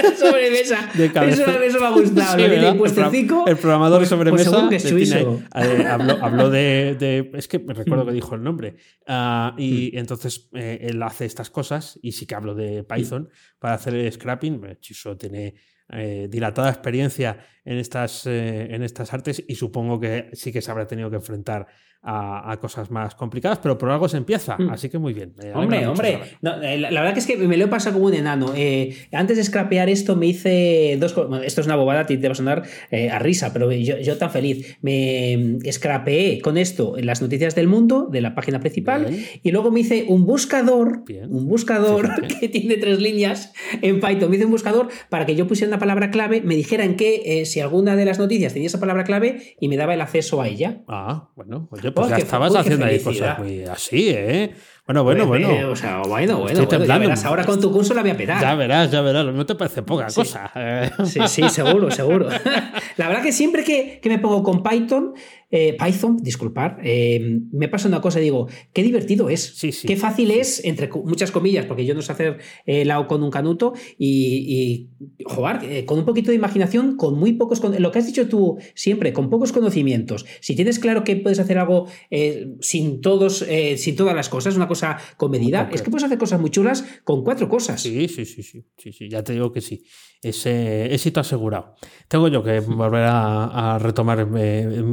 de sobremesa. De eso, eso, me ha gustado. el, programador de pues sobremesa. Pues eh, habló, de, de, Es que me recuerdo que dijo el nombre. Uh, y mm. entonces eh, él hace estas cosas y sí que hablo de Python para hacer el scrapping. Chiso tiene eh, dilatada experiencia en estas, en estas artes y supongo que sí que se habrá tenido que enfrentar a, cosas más complicadas, pero por algo se empieza, mm. así que muy bien. hombre, hombre, eh, la, verdad que es que me lo he pasado como un enano. Eh, antes de scrapear esto me hice dos cosas, esto es una bobada, te va a sonar eh, a risa, pero yo, tan feliz. Me scrapeé con esto en las noticias del mundo, de la página principal, y luego me hice un buscador, un buscador que tiene tres líneas en Python. Me hice un buscador para que yo pusiera una palabra clave, me dijeran que si alguna de las noticias tenía esa palabra clave y me daba el acceso a ella. Ah, bueno, oye, pues ya estabas haciendo ahí cosas muy así, ¿eh? Bueno, bueno, bueno. O sea, bueno, bueno. bueno ahora con tu curso la voy a petar. Ya verás, ya verás. No te parece poca cosa. ¿eh? Sí, sí, seguro, seguro. la verdad que siempre que, que me pongo con Python, eh, Python, disculpar, eh, me pasa una cosa, digo, qué divertido es, qué fácil es, entre muchas comillas, porque yo no sé hacer eh, lao con un canuto, y, jugar con un poquito de imaginación, con muy pocos, lo que has dicho tú siempre, con pocos conocimientos. Si tienes claro que puedes hacer algo sin, todos, sin todas las cosas, una cosa con medida, es que puedes hacer cosas muy chulas con cuatro cosas. Sí, sí, sí, sí, sí, sí ya te digo que sí ese éxito asegurado. Tengo yo que volver a, retomar eh,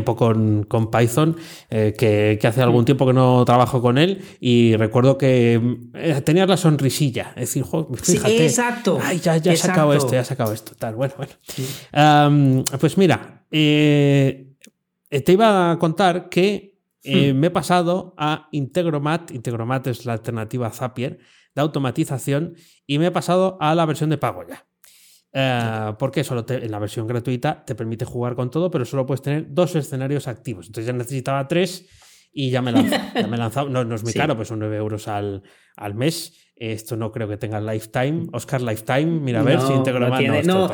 tiempo con, Python, eh, que, hace algún tiempo que no trabajo con él y recuerdo que eh, tenías la sonrisilla. Es decir, fíjate. exacto. Ay, ya, ya he sacado esto, ya he sacado esto. Tal, bueno, bueno. pues mira, te iba a contar que hmm. me he pasado a Integromat. Integromat es la alternativa a Zapier de automatización y me he pasado a la versión de pago ya. Eh, porque solo en la versión gratuita te permite jugar con todo, pero solo puedes tener dos escenarios activos. Entonces ya necesitaba tres y ya me he lanzado. No, no es muy caro, pues son 9 euros al, al, mes. Esto no creo que tenga lifetime. Oscar Lifetime, mira a ver si integro no, no,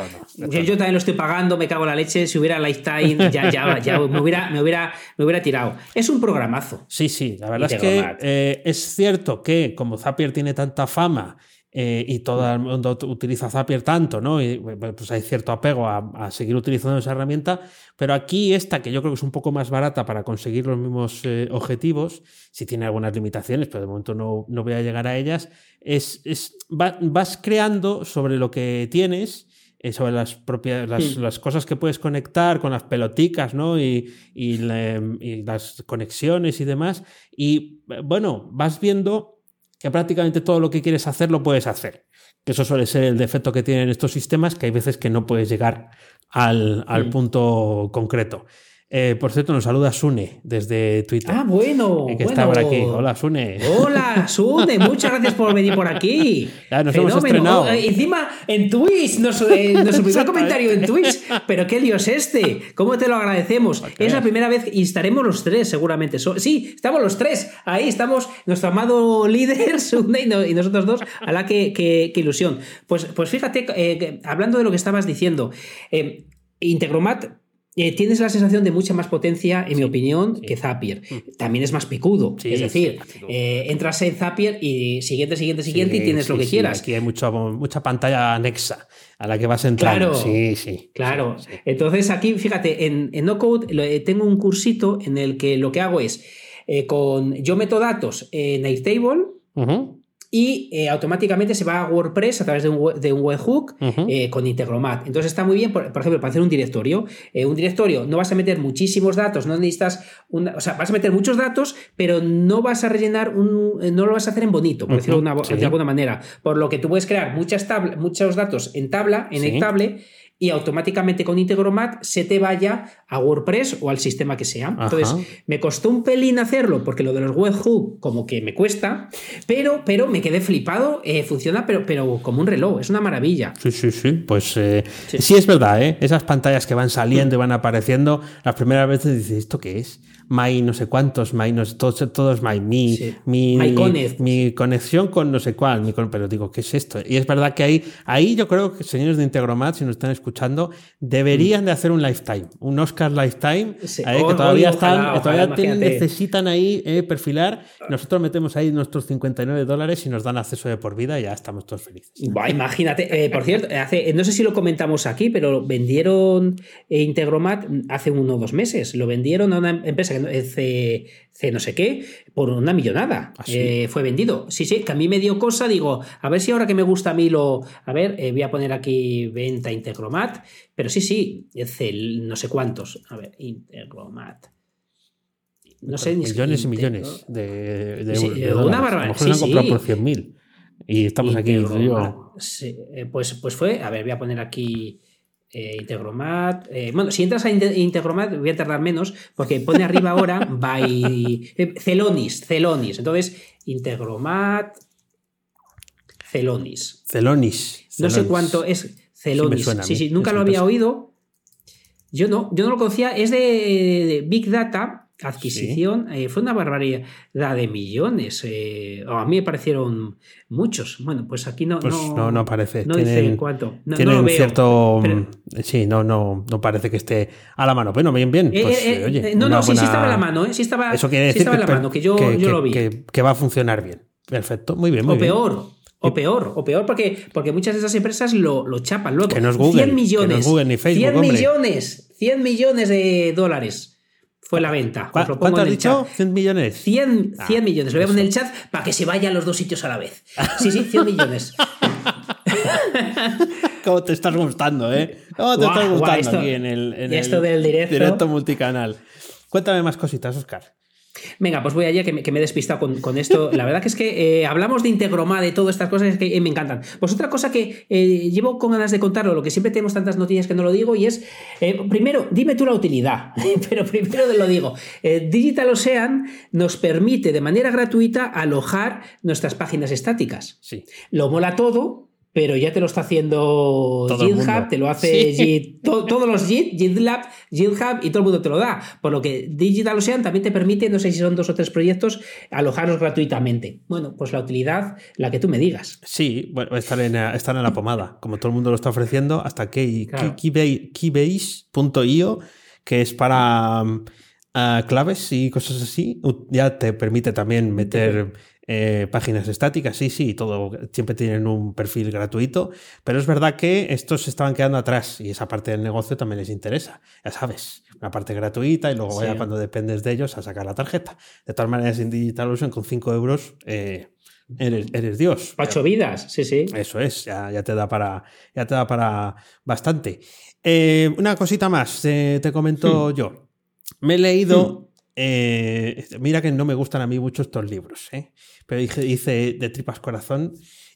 yo, también lo estoy pagando, me cago en la leche. Si hubiera lifetime, ya, ya, ya me, hubiera, me, hubiera, me hubiera tirado. Es un programazo. Sí, sí, la verdad es que eh, es cierto que como Zapier tiene tanta fama eh, y todo el mundo utiliza Zapier tanto, ¿no? Y pues hay cierto apego a, seguir utilizando esa herramienta, pero aquí esta, que yo creo que es un poco más barata para conseguir los mismos eh, objetivos, si tiene algunas limitaciones, pero de momento no, no voy a llegar a ellas, es, es vas creando sobre lo que tienes eh, sobre las propias las, cosas que puedes conectar con las peloticas, ¿no? Y, y, y, las conexiones y demás. Y bueno, vas viendo que prácticamente todo lo que quieres hacer lo puedes hacer. Que eso suele ser el defecto que tienen estos sistemas, que hay veces que no puedes llegar al, al punto concreto. Eh, por cierto, nos saluda Sune desde Twitter. Ah, bueno. Que bueno. está por aquí. Hola, Sune. Hola, Sune. Muchas gracias por venir por aquí. Ya nos hemos estrenado. Oh, encima, en Twitch, nos, eh, nos primer comentario en Twitch. Pero qué lío es este. ¿Cómo te lo agradecemos? Es la primera vez y estaremos los tres, seguramente. Sí, estamos los tres. Ahí estamos, nuestro amado líder, Sune, y nosotros dos. A la que, que, que ilusión. Pues, pues fíjate, eh, hablando de lo que estabas diciendo, eh, Integromat eh, tienes la sensación de mucha más potencia, en mi opinión, que Zapier. Mm. También es más picudo. es decir, eh, entras en Zapier y siguiente, siguiente, siguiente y tienes lo que quieras. Aquí hay mucho, mucha pantalla anexa a la que vas a entrar. Claro, sí, sí. Claro. Entonces aquí, fíjate, en, en No Code eh, tengo un cursito en el que lo que hago es, con yo meto datos en Airtable, y eh, automáticamente se va a WordPress a través de un, de un webhook eh, con Integromat. Entonces está muy bien, por, ejemplo, para hacer un directorio. Eh, un directorio no vas a meter muchísimos datos, no necesitas, una, o sea, vas a meter muchos datos, pero no vas a rellenar un, no lo vas a hacer en bonito, por decirlo de, alguna manera. Por lo que tú puedes crear muchas muchos datos en tabla, en el table y automáticamente con Integromat se te vaya a WordPress o al sistema que sea. Entonces, me costó un pelín hacerlo porque lo de los webhooks como que me cuesta, pero, pero me quedé flipado. Eh, funciona, pero, pero como un reloj, es una maravilla. Sí, sí, sí. Pues eh, sí. es verdad, ¿eh? Esas pantallas que van saliendo y van apareciendo, las primeras veces dices, ¿esto qué es? My no sé cuántos, my no sé, todos, todos my, mi, mi, mi, conexión con no sé cuál, mi, pero digo, ¿qué es esto? Y es verdad que ahí, ahí yo creo que señores de Integromat, si nos están escuchando, deberían de hacer un lifetime, un Oscar lifetime, eh, que todavía están, todavía necesitan ahí eh, perfilar. Nosotros metemos ahí nuestros 59 dólares y nos dan acceso de por vida y ya estamos todos felices. imagínate, eh, por cierto, hace, no sé si lo comentamos aquí, pero vendieron Integromat hace uno o dos meses, lo vendieron a una empresa C, C, no sé qué, por una millonada. ¿Ah, eh, fue vendido. Sí, sí, que a mí me dio cosa, digo, a ver si ahora que me gusta a mí lo. A ver, eh, voy a poner aquí venta Integromat, pero sí, sí, C, no sé cuántos. A ver, Integromat. No sé Millones y millones de, de, sí, Una barbaridad. A lo mejor sí, por 100.000. Y estamos aquí. Sí, eh, pues, pues fue, a ver, voy a poner aquí eh, Integromat. Eh, bueno, si entras a Integromat voy a tardar menos porque pone arriba ahora by eh, Celonis, Celonis. Entonces, Integromat, Celonis. Celonis. No sé cuánto es Celonis. Sí, sí, nunca lo había oído. Yo no, yo no lo conocía. Es de Big Data adquisición eh, fue una barbaridad de millones. Eh, a mí me parecieron muchos. Bueno, pues aquí no. Pues no, no, parece. No dice cuánto. No, tiene un cierto. Sí, no, no, no parece que esté a la mano. Bueno, bien, bien. Eh, pues, oye, no, no, sí, sí estaba a la mano. Sí estaba, Eso quiere decir estaba que, a la mano, que yo, que, yo lo vi. Que, va a funcionar bien. Perfecto, muy bien. Muy o peor. O peor, o peor, porque, porque muchas de esas empresas lo, lo chapan luego. Que no es Google. 100 millones. Que no es Google ni Facebook. 100 millones. 100 millones de dólares fue la venta. ¿Cuánto has dicho? ¿100 millones? 100, 100 ah, millones. Lo voy a poner en el chat para que se vayan los dos sitios a la vez. Sí, sí, 100 millones. ¿Cómo te estás gustando, eh? ¿Cómo te estás gustando aquí en el, en esto del directo? directo multicanal? Cuéntame más cositas, Oscar. Venga, pues voy allá que me, que me he despistado con, esto. La verdad que es que eh, hablamos de Integroma, de todas estas cosas que eh, me encantan. Pues otra cosa que eh, llevo con ganas de contarlo, lo que siempre tenemos tantas noticias que no lo digo, y es, primero, dime tú la utilidad, pero primero te lo digo. Digital Ocean nos permite de manera gratuita alojar nuestras páginas estáticas. Sí. Lo mola todo, pero ya te lo está haciendo GitHub, te lo hace todos los Git, GitLab, GitHub y todo el mundo te lo da. Por lo que Digital Ocean también te permite, no sé si son dos o tres proyectos, alojarlos gratuitamente. Bueno, pues la utilidad, la que tú me digas. Sí, bueno, estar en, estar en la pomada, como todo el mundo lo está ofreciendo, hasta que Keybase.io, que es para mm, claves y cosas así, ya te permite también meter eh, páginas estáticas, sí, sí, todo siempre tienen un perfil gratuito, pero es verdad que estos se estaban quedando atrás y esa parte del negocio también les interesa, ya sabes, una parte gratuita y luego ya cuando dependes de ellos a sacar la tarjeta. De todas maneras, en DigitalOcean con 5 euros eh, eres, Dios. Ocho vidas, sí, sí. Eso es, ya, te da para, ya te da para bastante. Eh, una cosita más, te comento hmm. yo. Me he leído... Hmm. Mira que no me gustan a mí mucho estos libros, ¿eh? pero hice, de tripas corazón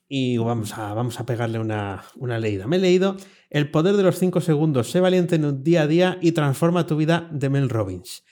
y vamos a, vamos a pegarle una, una leída. Me he leído El poder de los 5 segundos, sé valiente en un día a día y transforma tu vida de Mel Robbins.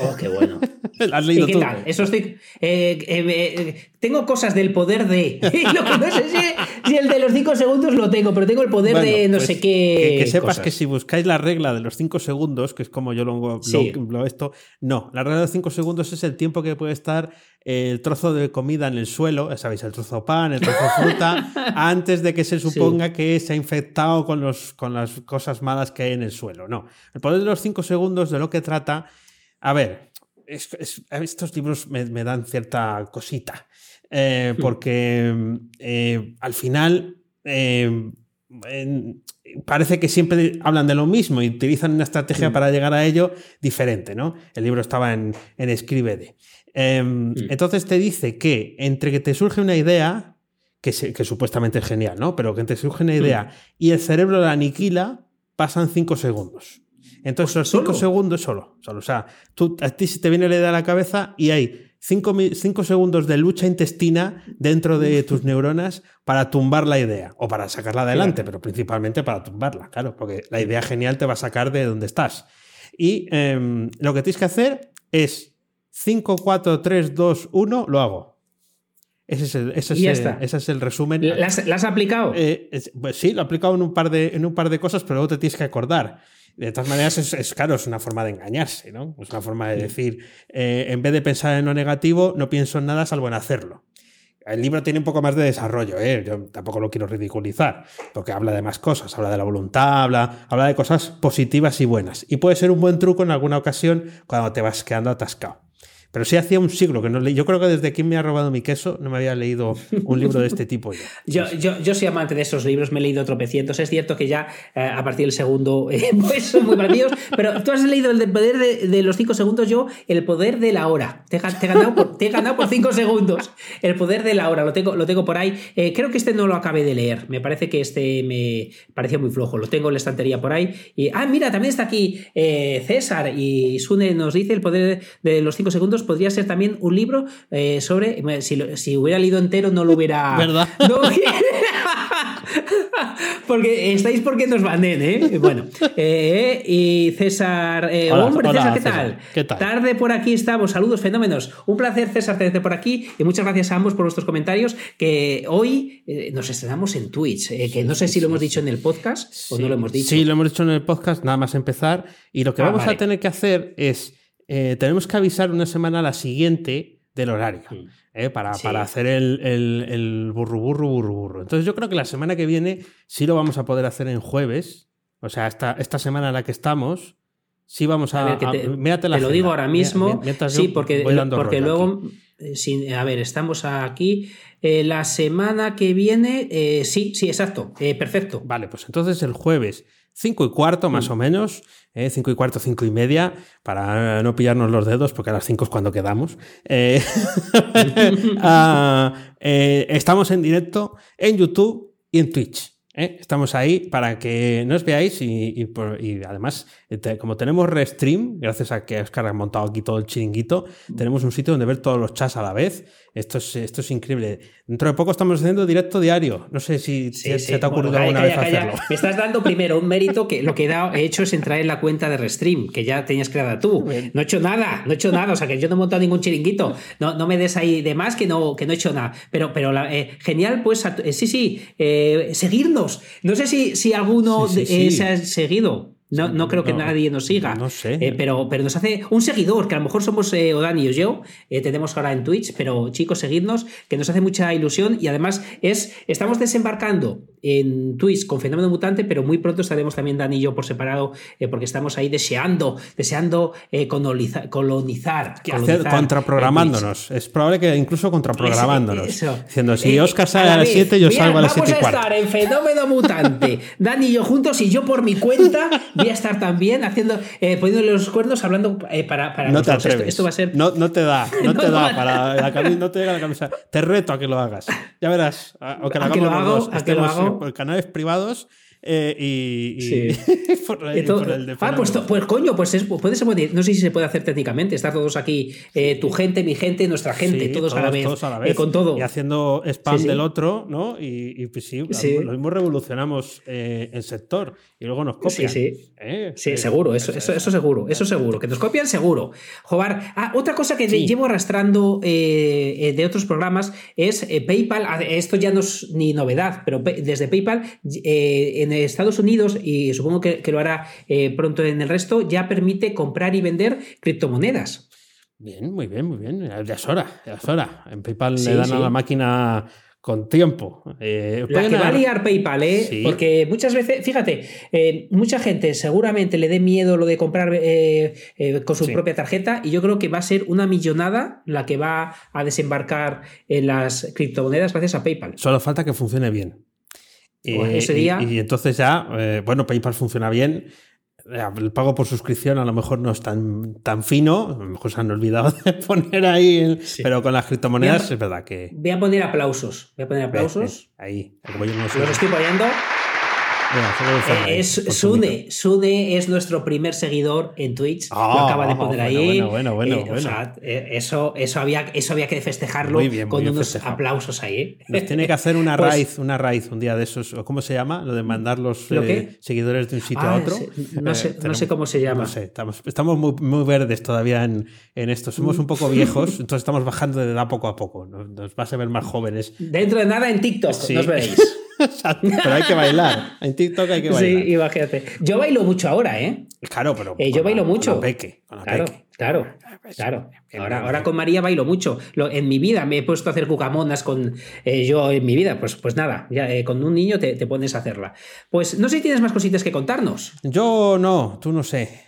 Oh, qué bueno. ¿Has leído ¿Y qué tú? tal? Eso estoy, eh, eh, eh, tengo cosas del poder de. lo que no sé si, si el de los 5 segundos lo tengo, pero tengo el poder Bueno, de no pues, sé qué. Que, que sepas cosas. que si buscáis la regla de los 5 segundos, que es como yo lo, Sí. lo- esto, no, la regla de los 5 segundos es el tiempo que puede estar el trozo de comida en el suelo, sabéis, el trozo de pan, el trozo de fruta, antes de que se suponga que se ha infectado con, los, con las cosas malas que hay en el suelo. No, el poder de los 5 segundos de lo que trata, a ver, es- es- estos libros me, me dan cierta cosita, eh, Hmm. porque eh, al final... eh, parece que siempre hablan de lo mismo y utilizan una estrategia Mm. para llegar a ello diferente, ¿no? El libro estaba en, en Escríbete. Em, Entonces te dice que entre que te surge una idea, que, se- que supuestamente es genial, ¿no? Pero que te surge una idea y el cerebro la aniquila, pasan cinco segundos. Entonces, los cinco ¿solo? segundos solo, solo. O sea, tú, a ti se te viene la idea a la cabeza y hay cinco, segundos de lucha intestina dentro de tus neuronas para tumbar la idea o para sacarla adelante, pero principalmente para tumbarla, claro, porque la idea genial te va a sacar de donde estás. Y em, lo que tienes que hacer es 5, 4, 3, 2, 1, lo hago. Ese es el, ese es el- está. ese es el resumen. ¿La has, la has aplicado? Eh, es- pues sí, lo he aplicado en un par de, en un par de cosas, pero luego te tienes que acordar. De todas maneras, es, es claro, es una forma de engañarse, ¿no? Es una forma de decir, eh, en vez de pensar en lo negativo, no pienso en nada salvo en hacerlo. El libro tiene un poco más de desarrollo, ¿eh? yo tampoco lo quiero ridiculizar, porque habla de más cosas, habla de la voluntad, habla, habla de cosas positivas y buenas. Y puede ser un buen truco en alguna ocasión cuando te vas quedando atascado. Pero sí hacía un siglo que no leí. Yo creo que desde quien me ha robado mi queso no me había leído un libro de este tipo yo. Yo, yo, yo soy amante de esos libros, me he leído tropecientos. Es cierto que ya eh, a partir del segundo eh, pues son muy parecidos, pero tú has leído el de poder de, de los cinco segundos, yo el poder de la hora. Te, te he ganado por, te ganado por cinco segundos. El poder de la hora, lo tengo, lo tengo por ahí. Eh, creo que este no lo acabé de leer. Me parece que este me pareció muy flojo. Lo tengo en la estantería por ahí. Y, ah, mira, también está aquí César y Sune nos dice el poder de los cinco segundos podría ser también un libro eh, sobre. Si, lo- si hubiera leído entero, no lo hubiera. ¿Verdad? No, porque estáis porque nos banden, ¿eh? Bueno, eh, y César, eh, Hola, hombre, hola, César, ¿qué César. tal? ¿Qué tal? Tarde por aquí estamos, saludos, fenómenos. Un placer, César, tenerte por aquí y muchas gracias a ambos por vuestros comentarios. Que hoy eh, nos estrenamos en Twitch, eh, que no sé si lo hemos dicho en el podcast o no lo hemos dicho. Sí, lo hemos dicho en el podcast, nada más empezar. Y lo que Ah, vamos vale. a tener que hacer es, eh, tenemos que avisar una semana a la siguiente del horario, Mm. eh, para, Sí. para hacer el, el, el burru, burru, burru, burru. Entonces yo creo que la semana que viene sí lo vamos a poder hacer en jueves. O sea, esta, esta semana en la que estamos, sí vamos a... A ver, que te, a- mírate la te lo agenda. digo ahora mismo. Mira- sí, porque, porque luego. eh, sin- a ver, estamos aquí. Eh, la semana que viene. sí, sí, exacto. perfecto. Vale, pues entonces el jueves 5 y cuarto Mm. más o menos, 5 y cuarto, 5 y media, para no pillarnos los dedos, porque a las 5 es cuando quedamos. Eh, ah, eh, estamos en directo en YouTube y en Twitch. ¿eh? Estamos ahí para que nos veáis y, y por- y además, eh, como tenemos Restream, gracias a que Oscar ha montado aquí todo el chiringuito, tenemos un sitio donde ver todos los chats a la vez. Esto es, esto es increíble. Dentro de poco estamos haciendo directo diario. No sé si Sí, se, sí. se te ha ocurrido Bueno, alguna calla, vez calla, hacerlo. Me estás dando primero un mérito que lo que he, dado- he hecho es entrar en la cuenta de Restream, que ya tenías creada tú. No he hecho nada, no he hecho nada. O sea, que yo no he montado ningún chiringuito. No, no me des ahí de más que no, que no he hecho nada. Pero, pero la- eh, genial, pues a- eh, sí, sí, eh, seguirnos. No sé si, si alguno eh, sí. se ha seguido. No, no creo que no, nadie nos siga. no sé. Eh, pero, pero nos hace un seguidor, que a lo mejor somos eh, o Dani o yo, eh, tenemos ahora en Twitch, pero chicos, seguidnos, que nos hace mucha ilusión y además es, estamos desembarcando en Twitch con Fenómeno Mutante, pero muy pronto estaremos también Dani y yo por separado, eh, porque estamos ahí deseando, deseando coloniza- colonizar. colonizar, contraprogramándonos. Es probable que incluso contraprogramándonos. Eso, eso. Diciendo, si Oscar sale a las vez. 7, yo Mira, salgo a las 7 y Vamos a estar en Fenómeno Mutante, Dani y yo juntos, y yo por mi cuenta voy a estar también haciendo, eh, poniéndole los cuernos, hablando eh, para, para No te nosotros. Esto- atreves. Esto, va a ser. no, no te da, no, No, te da para la camisa, no te llega la camisa. Te reto a que lo hagas. Ya verás. a- O que lo A que hagamos lo los hago, dos. a que lo hago. por canales privados Eh, y, por, el, ah, pues, pues, coño, pues es, puede ser, no sé si se puede hacer técnicamente, estar todos aquí, eh, tu gente, mi gente, nuestra gente, todos, a la vez, eh, con todo. Y haciendo spam del otro, ¿no? Y, pues sí, lo mismo revolucionamos el sector y luego nos copian. Sí, sí. sí, seguro, eso, eso, seguro, eso seguro. Que nos copian, seguro. Jobar, ah, otra cosa que llevo arrastrando de otros programas es PayPal, esto ya no es ni novedad, pero desde PayPal en Estados Unidos, y supongo que, lo hará eh, pronto en el resto, ya permite comprar y vender criptomonedas. Bien, muy bien, muy bien. Ya es hora, ya es hora. En PayPal le dan a la máquina con tiempo. Eh, la que va a liar PayPal, ¿eh? Porque muchas veces, fíjate, eh, mucha gente seguramente le dé miedo lo de comprar con su propia tarjeta y yo creo que va a ser una millonada la que va a desembarcar en las criptomonedas gracias a PayPal. Solo falta que funcione bien. Pues y, y, entonces ya, eh, bueno, PayPal funciona bien. El pago por suscripción a lo mejor no es tan, tan fino, a lo mejor se han olvidado de poner ahí, pero con las criptomonedas es verdad que... Voy a poner aplausos, voy a poner aplausos. ahí, como yo no Los estoy poniendo. Eh, es Sude. Sude es nuestro primer seguidor en Twitch. lo ah, acaba de poner ahí. Bueno, bueno, bueno. Eh, eh, eso, eso, había, eso había que festejarlo con unos aplausos ahí. Nos tiene que hacer una pues raíz, una raíz un día de esos. ¿Cómo se llama? Lo de mandar los seguidores de un sitio a ah, otro. No sé, no sé cómo se llama. No sé, estamos, estamos muy, muy, verdes todavía en, en, esto. Somos un poco viejos, entonces estamos bajando de edad poco a poco. Nos, nos vas a ver más jóvenes. Dentro de nada en TikTok, nos veréis. pero hay que bailar. En TikTok hay que bailar. Sí, imagínate. Yo bailo mucho ahora, ¿eh? Claro, pero. Eh, yo bailo mucho. Con la peque, claro, claro. Claro, ahora, ahora con María bailo mucho. en mi vida me he puesto a hacer cucamonas con eh, yo en mi vida. Pues, pues nada, ya, eh, con un niño te, te, pones a hacerla. Pues no sé si tienes más cositas que contarnos. Yo no, tú no sé.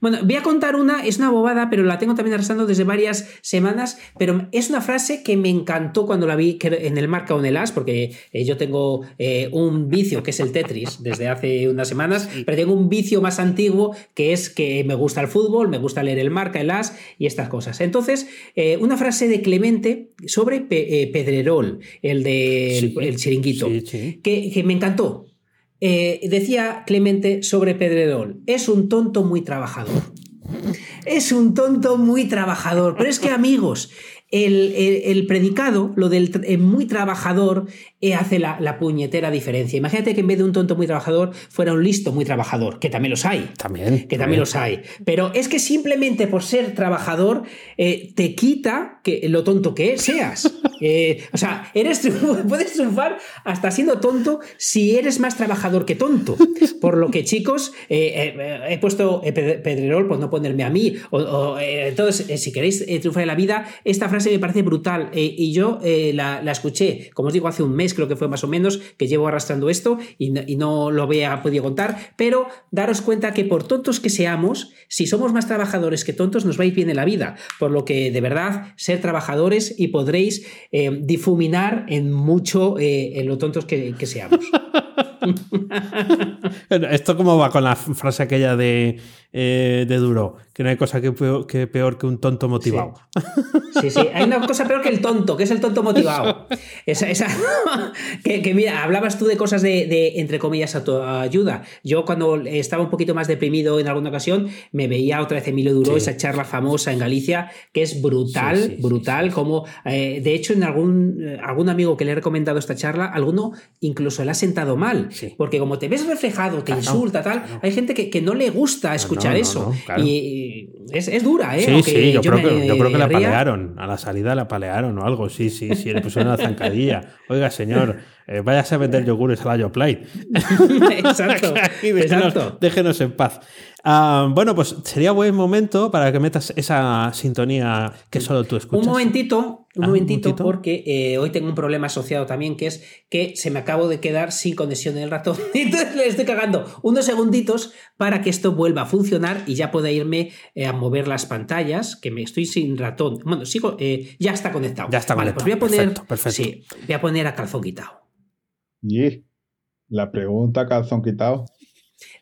Bueno, voy a contar una, es una bobada, pero la tengo también arrastrando desde varias semanas, pero es una frase que me encantó cuando la vi en el marca o en el as, porque eh, yo tengo eh, un vicio que es el Tetris desde hace unas semanas, pero tengo un vicio más antiguo que es que me gusta el fútbol, me gusta leer el marca, el as y estas cosas. Entonces, eh, una frase de Clemente sobre Pedrerol, el de el chiringuito, que, que me encantó. Eh, decía Clemente sobre Pedrerol, es un tonto muy trabajador. Es un tonto muy trabajador. Pero es que, amigos, el, predicado, lo del eh, muy trabajador, eh, hace la, puñetera diferencia. Imagínate que en vez de un tonto muy trabajador fuera un listo muy trabajador, que también los hay. También. Que también, los hay. Pero es que simplemente por ser trabajador eh, te quita que, lo tonto que seas. o sea, eres, puedes triunfar hasta siendo tonto si eres más trabajador que tonto. Por lo que, chicos, he puesto Pedrerol por no ponerme a mí. entonces, si queréis triunfar en la vida, esta frase me parece brutal eh, y yo eh, la, escuché, como os digo, hace un mes creo que fue más o menos que llevo arrastrando esto y no, lo había podido contar, pero daros cuenta que por tontos que seamos, si somos más trabajadores que tontos, nos va a ir bien en la vida, por lo que de verdad ser trabajadores y podréis eh, difuminar en mucho en lo tontos que, seamos. Esto como va con la frase aquella de, de Duro, que no hay cosa que peor que, peor que un tonto motivado. Sí, sí, hay una cosa peor que el tonto, que es el tonto motivado. Esa, esa que, mira, hablabas tú de cosas de, entre comillas, ayuda. Yo cuando estaba un poquito más deprimido en alguna ocasión, me veía otra vez Emilio Duro, esa charla famosa en Galicia, que es brutal, brutal, como, eh, de hecho, en algún, eh, algún amigo que le he recomendado esta charla, alguno incluso le ha sentado mal, porque como te ves reflejado, te insulta, tal, hay gente que, no le gusta escuchar eso. y the es, dura, ¿eh? Sí, sí, yo, creo, que, yo creo que la palearon. A la salida la palearon o algo. Sí, sí, sí, le pusieron una zancadilla. Oiga, señor, eh, váyase a vender yogures a la Yoplait. exacto, déjenos, déjenos, en paz. Ah, bueno, pues sería buen momento para que metas esa sintonía que solo tú escuchas. Un momentito, un, ah, momentito, porque eh, hoy tengo un problema asociado también, que es que se me acabo de quedar sin conexión en el ratón. Entonces le estoy cagando unos segunditos para que esto vuelva a funcionar y ya pueda irme eh, a mover las pantallas, que me estoy sin ratón. Bueno, sigo, ya está conectado. Ya está vale, Pues voy a poner, perfecto, Sí, voy a poner a calzón quitado. Y la pregunta calzón quitado.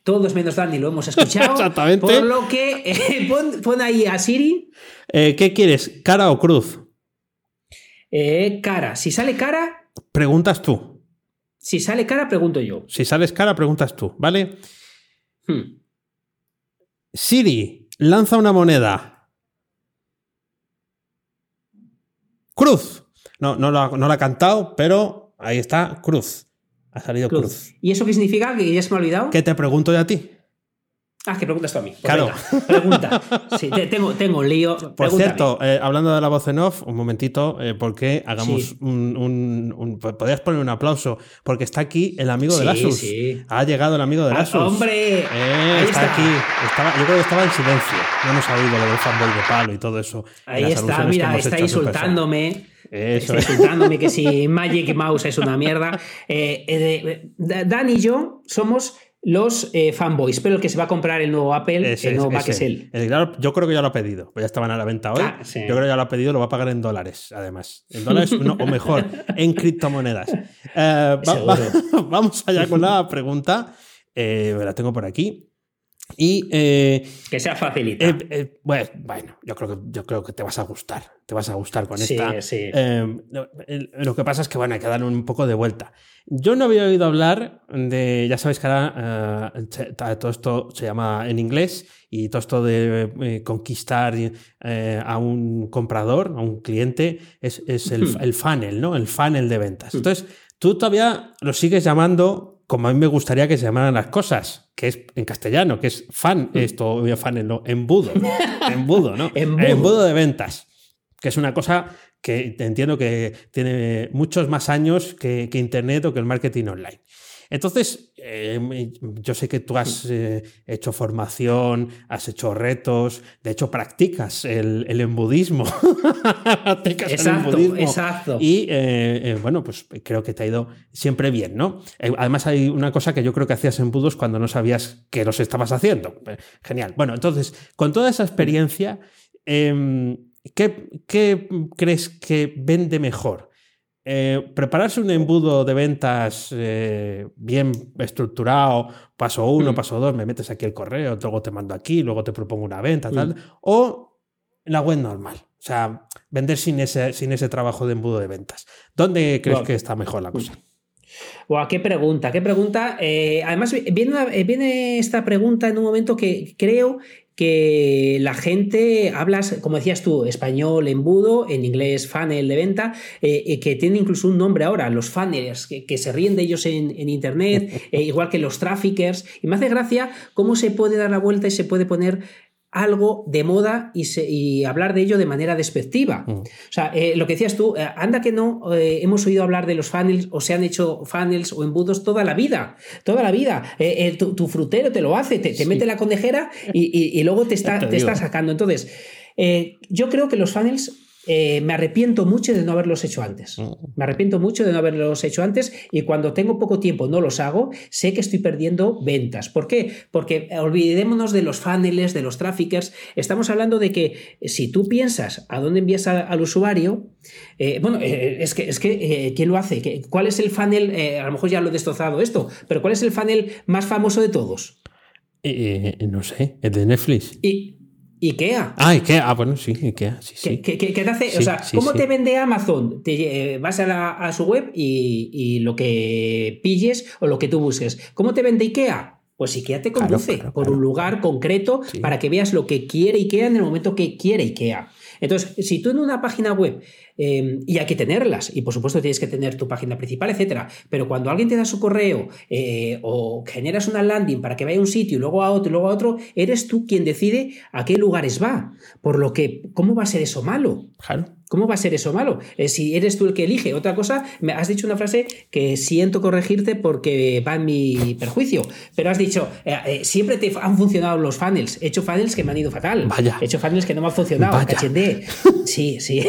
Todos menos Dani lo hemos escuchado. Exactamente. Por lo que eh, pon, ahí a Siri. Eh, ¿Qué quieres? ¿Cara o cruz? Eh, cara. Si sale cara. Preguntas tú. Si sale cara, pregunto yo. Si sales cara, preguntas tú, ¿vale? Hmm. Siri, lanza una moneda. Cruz. No, no, la, no la ha cantado, pero ahí está, cruz. Ha salido cruz. ¿Y eso qué significa? Que ya se me ha olvidado. ¿Qué te pregunto yo a ti? Ah, que preguntas tú a mí. Pues Claro. venga, pregunta. Sí, te- tengo, tengo un lío. Por Pregúntame. cierto, eh, hablando de la voz en off, un momentito, eh, porque hagamos Sí. un, un- un- Podrías poner un aplauso, porque está aquí el amigo del Sí, Asus. sí. Ha llegado el amigo del Ah, Asus. ¡Hombre! Eh, está, está. aquí. Estaba- yo creo que estaba en silencio. No ha oído lo del fanboy de palo y todo eso. Ahí está, mira, hemos está insultándome. Eso está es. insultándome que si Magic Mouse es una mierda. Eh, eh, Dan y yo somos los eh, fanboys, pero el que se va a comprar el nuevo Apple, Ese, el nuevo Mac ese. es él. El- claro, yo creo que ya lo ha pedido. Pues ya estaban a la venta hoy. Ah, sí. Yo creo que ya lo ha pedido, lo va a pagar en dólares, además. En dólares, no, o mejor, en criptomonedas. Eh, va- va- Seguro. vamos allá con la pregunta. Eh, la tengo por aquí. Y eh, Que sea facilita. eh, eh, bueno, bueno, yo creo que yo creo que te vas a gustar. Te vas a gustar con Sí, esta. sí. Eh, lo, lo que pasa es que bueno, hay que darle un poco de vuelta. Yo no había oído hablar de. Ya sabéis que ahora todo esto se llama en inglés y todo esto de conquistar a un comprador, a un cliente, es, es el, el funnel, ¿no? El funnel de ventas. Entonces, tú todavía lo sigues llamando como a mí me gustaría que se llamaran las cosas, que es en castellano, que es fan, esto, funnel, no, embudo. embudo, ¿no? Embudo. embudo de ventas que es una cosa que entiendo que tiene muchos más años que, que Internet o que el marketing online. Entonces, eh, yo sé que tú has eh, hecho formación, has hecho retos, de hecho practicas el, el embudismo. practicas el Exacto, embudismo. exacto. Y eh, bueno, pues creo que te ha ido siempre bien, ¿no? Además hay una cosa que yo creo que hacías embudos cuando no sabías que los estabas haciendo. Genial. Bueno, entonces, con toda esa experiencia, ¿qué, qué crees que vende mejor? Eh, prepararse un embudo de ventas eh, bien estructurado, paso uno, Mm. paso dos, me metes aquí el correo, luego te mando aquí, luego te propongo una venta, tal, o la web normal. O sea, vender sin ese, sin ese trabajo de embudo de ventas. ¿Dónde crees que está mejor la cosa? Buah, qué pregunta, qué pregunta. Eh, además, viene, viene esta pregunta en un momento que creo que la gente habla, como decías tú, español embudo, en inglés funnel de venta, eh, y que tiene incluso un nombre ahora, los funnelers, que, que se ríen de ellos en, en internet, eh, igual que los traffickers. Y me hace gracia cómo se puede dar la vuelta y se puede poner algo de moda y, se- y hablar de ello de manera despectiva. Mm. O sea, eh, lo que decías tú, eh, anda que no eh, hemos oído hablar de los funnels o se han hecho funnels o embudos toda la vida, toda la vida. Eh, tu, tu frutero te lo hace, te, te Sí. mete la conejera y, y- y luego te está, te te está sacando. Entonces, yo creo que los funnels eh, me arrepiento mucho de no haberlos hecho antes. Mm. Me arrepiento mucho de no haberlos hecho antes y cuando tengo poco tiempo no los hago, sé que estoy perdiendo ventas. ¿Por qué? Porque olvidémonos de los funnels, de los traffickers. Estamos hablando de que si tú piensas a dónde envías a- al usuario, eh, bueno, eh, es que, es que eh, ¿quién lo hace? ¿Qué- ¿Cuál es el funnel? eh, a lo mejor ya lo he destrozado esto, pero ¿cuál es el funnel más famoso de todos? Eh, eh, no sé, el de Netflix. Y, IKEA. Ah, Ikea. Ah, bueno, sí, Ikea, sí, sí. ¿Qué, qué- qué te hace? o sea, sí, ¿cómo sí. te vende Amazon? Te, eh, vas a, la- a su web y, y lo que pilles o lo que tú busques. ¿Cómo te vende IKEA? Pues IKEA te conduce claro, por claro. un lugar concreto para que veas lo que quiere IKEA en el momento que quiere IKEA. Entonces, si tú en una página web, eh, y hay que tenerlas, y por supuesto tienes que tener tu página principal, etcétera, pero cuando alguien te da su correo eh, o generas una landing para que vaya a un sitio y luego a otro y luego a otro, eres tú quien decide a qué lugares va. Por lo que, ¿cómo va a ser eso malo? Claro. ¿Cómo va a ser eso malo? Eh, si eres tú el que elige. Otra cosa, me has dicho una frase que siento corregirte porque va en mi perjuicio, pero has dicho, eh, eh, siempre te han funcionado los funnels. He hecho funnels que me han ido fatal. Vaya. He hecho funnels que no me han funcionado. Vaya. Sí, sí.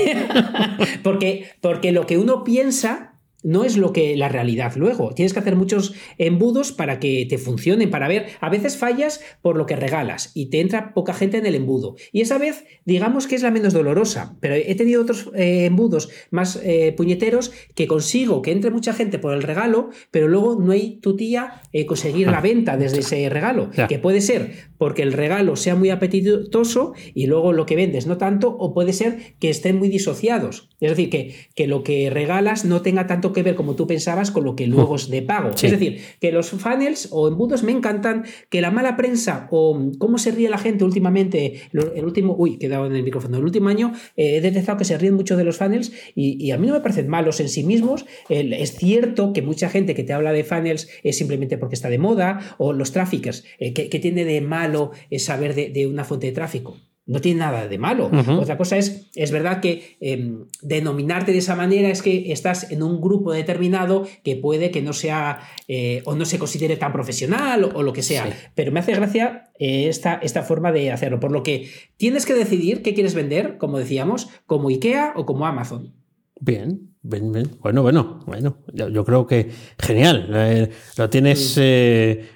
porque, porque lo que uno piensa no es lo que la realidad luego. Tienes que hacer muchos embudos para que te funcionen, para ver. A veces fallas por lo que regalas y te entra poca gente en el embudo. Y esa vez, digamos que es la menos dolorosa. Pero he tenido otros eh, embudos más eh, puñeteros que consigo que entre mucha gente por el regalo, pero luego no hay tu tía eh, conseguir la venta desde ese regalo. Ya. Que puede ser porque el regalo sea muy apetitoso y luego lo que vendes no tanto, o puede ser que estén muy disociados. Es decir, que, que lo que regalas no tenga tanto que ver como tú pensabas con lo que luego es de pago. Es decir, que los funnels o embudos me encantan, que la mala prensa o cómo se ríe la gente últimamente, el último, uy, quedado en el micrófono, el último año eh, he detectado que se ríen mucho de los funnels y, a mí no me parecen malos en sí mismos. es cierto que mucha gente que te habla de funnels es simplemente porque está de moda o los tráficos, eh, ¿qué, tiene de malo saber de una fuente de tráfico? No tiene nada de malo. Otra cosa es, es verdad que em, denominarte de esa manera es que estás en un grupo determinado que puede que no sea eh, o no se considere tan profesional o, lo que sea. Pero me hace gracia eh, esta, esta forma de hacerlo. Por lo que tienes que decidir qué quieres vender, como decíamos, como IKEA o como Amazon. Bien, bien, bien. Bueno, bueno, bueno. Yo, creo que genial. Eh, lo tienes eh,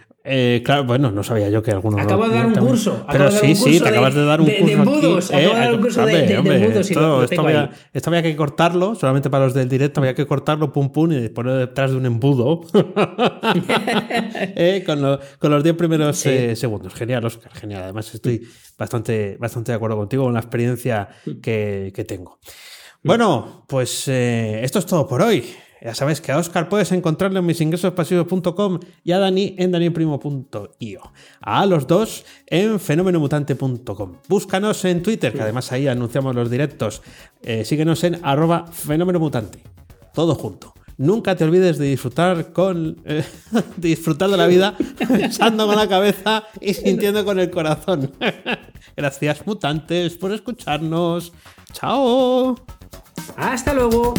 claro, bueno, no sabía yo que alguno. Acabo de dar un curso. Pero sí, sí, te acabas de dar un curso. De embudos. Acabo de dar un curso de, embudos. Esto, esto, había, esto, había, que cortarlo, solamente para los del directo, había que cortarlo, pum, pum, y ponerlo detrás de un embudo. eh, con, lo, con, los 10 primeros eh, segundos. Genial, Oscar, genial. Además, estoy bastante, bastante de acuerdo contigo con la experiencia que, que tengo. Bueno, pues eh, esto es todo por hoy. Ya sabes que a Oscar puedes encontrarlo en misingresospasivos.com y a Dani en danielprimo.io. A los dos en fenomenomutante.com. Búscanos en Twitter, que además ahí anunciamos los directos. Eh, síguenos en arroba fenomenomutante. Todo junto. Nunca te olvides de disfrutar con eh, disfrutar de la vida pensando con la cabeza y sintiendo con el corazón. Gracias mutantes por escucharnos. Chao. Hasta luego.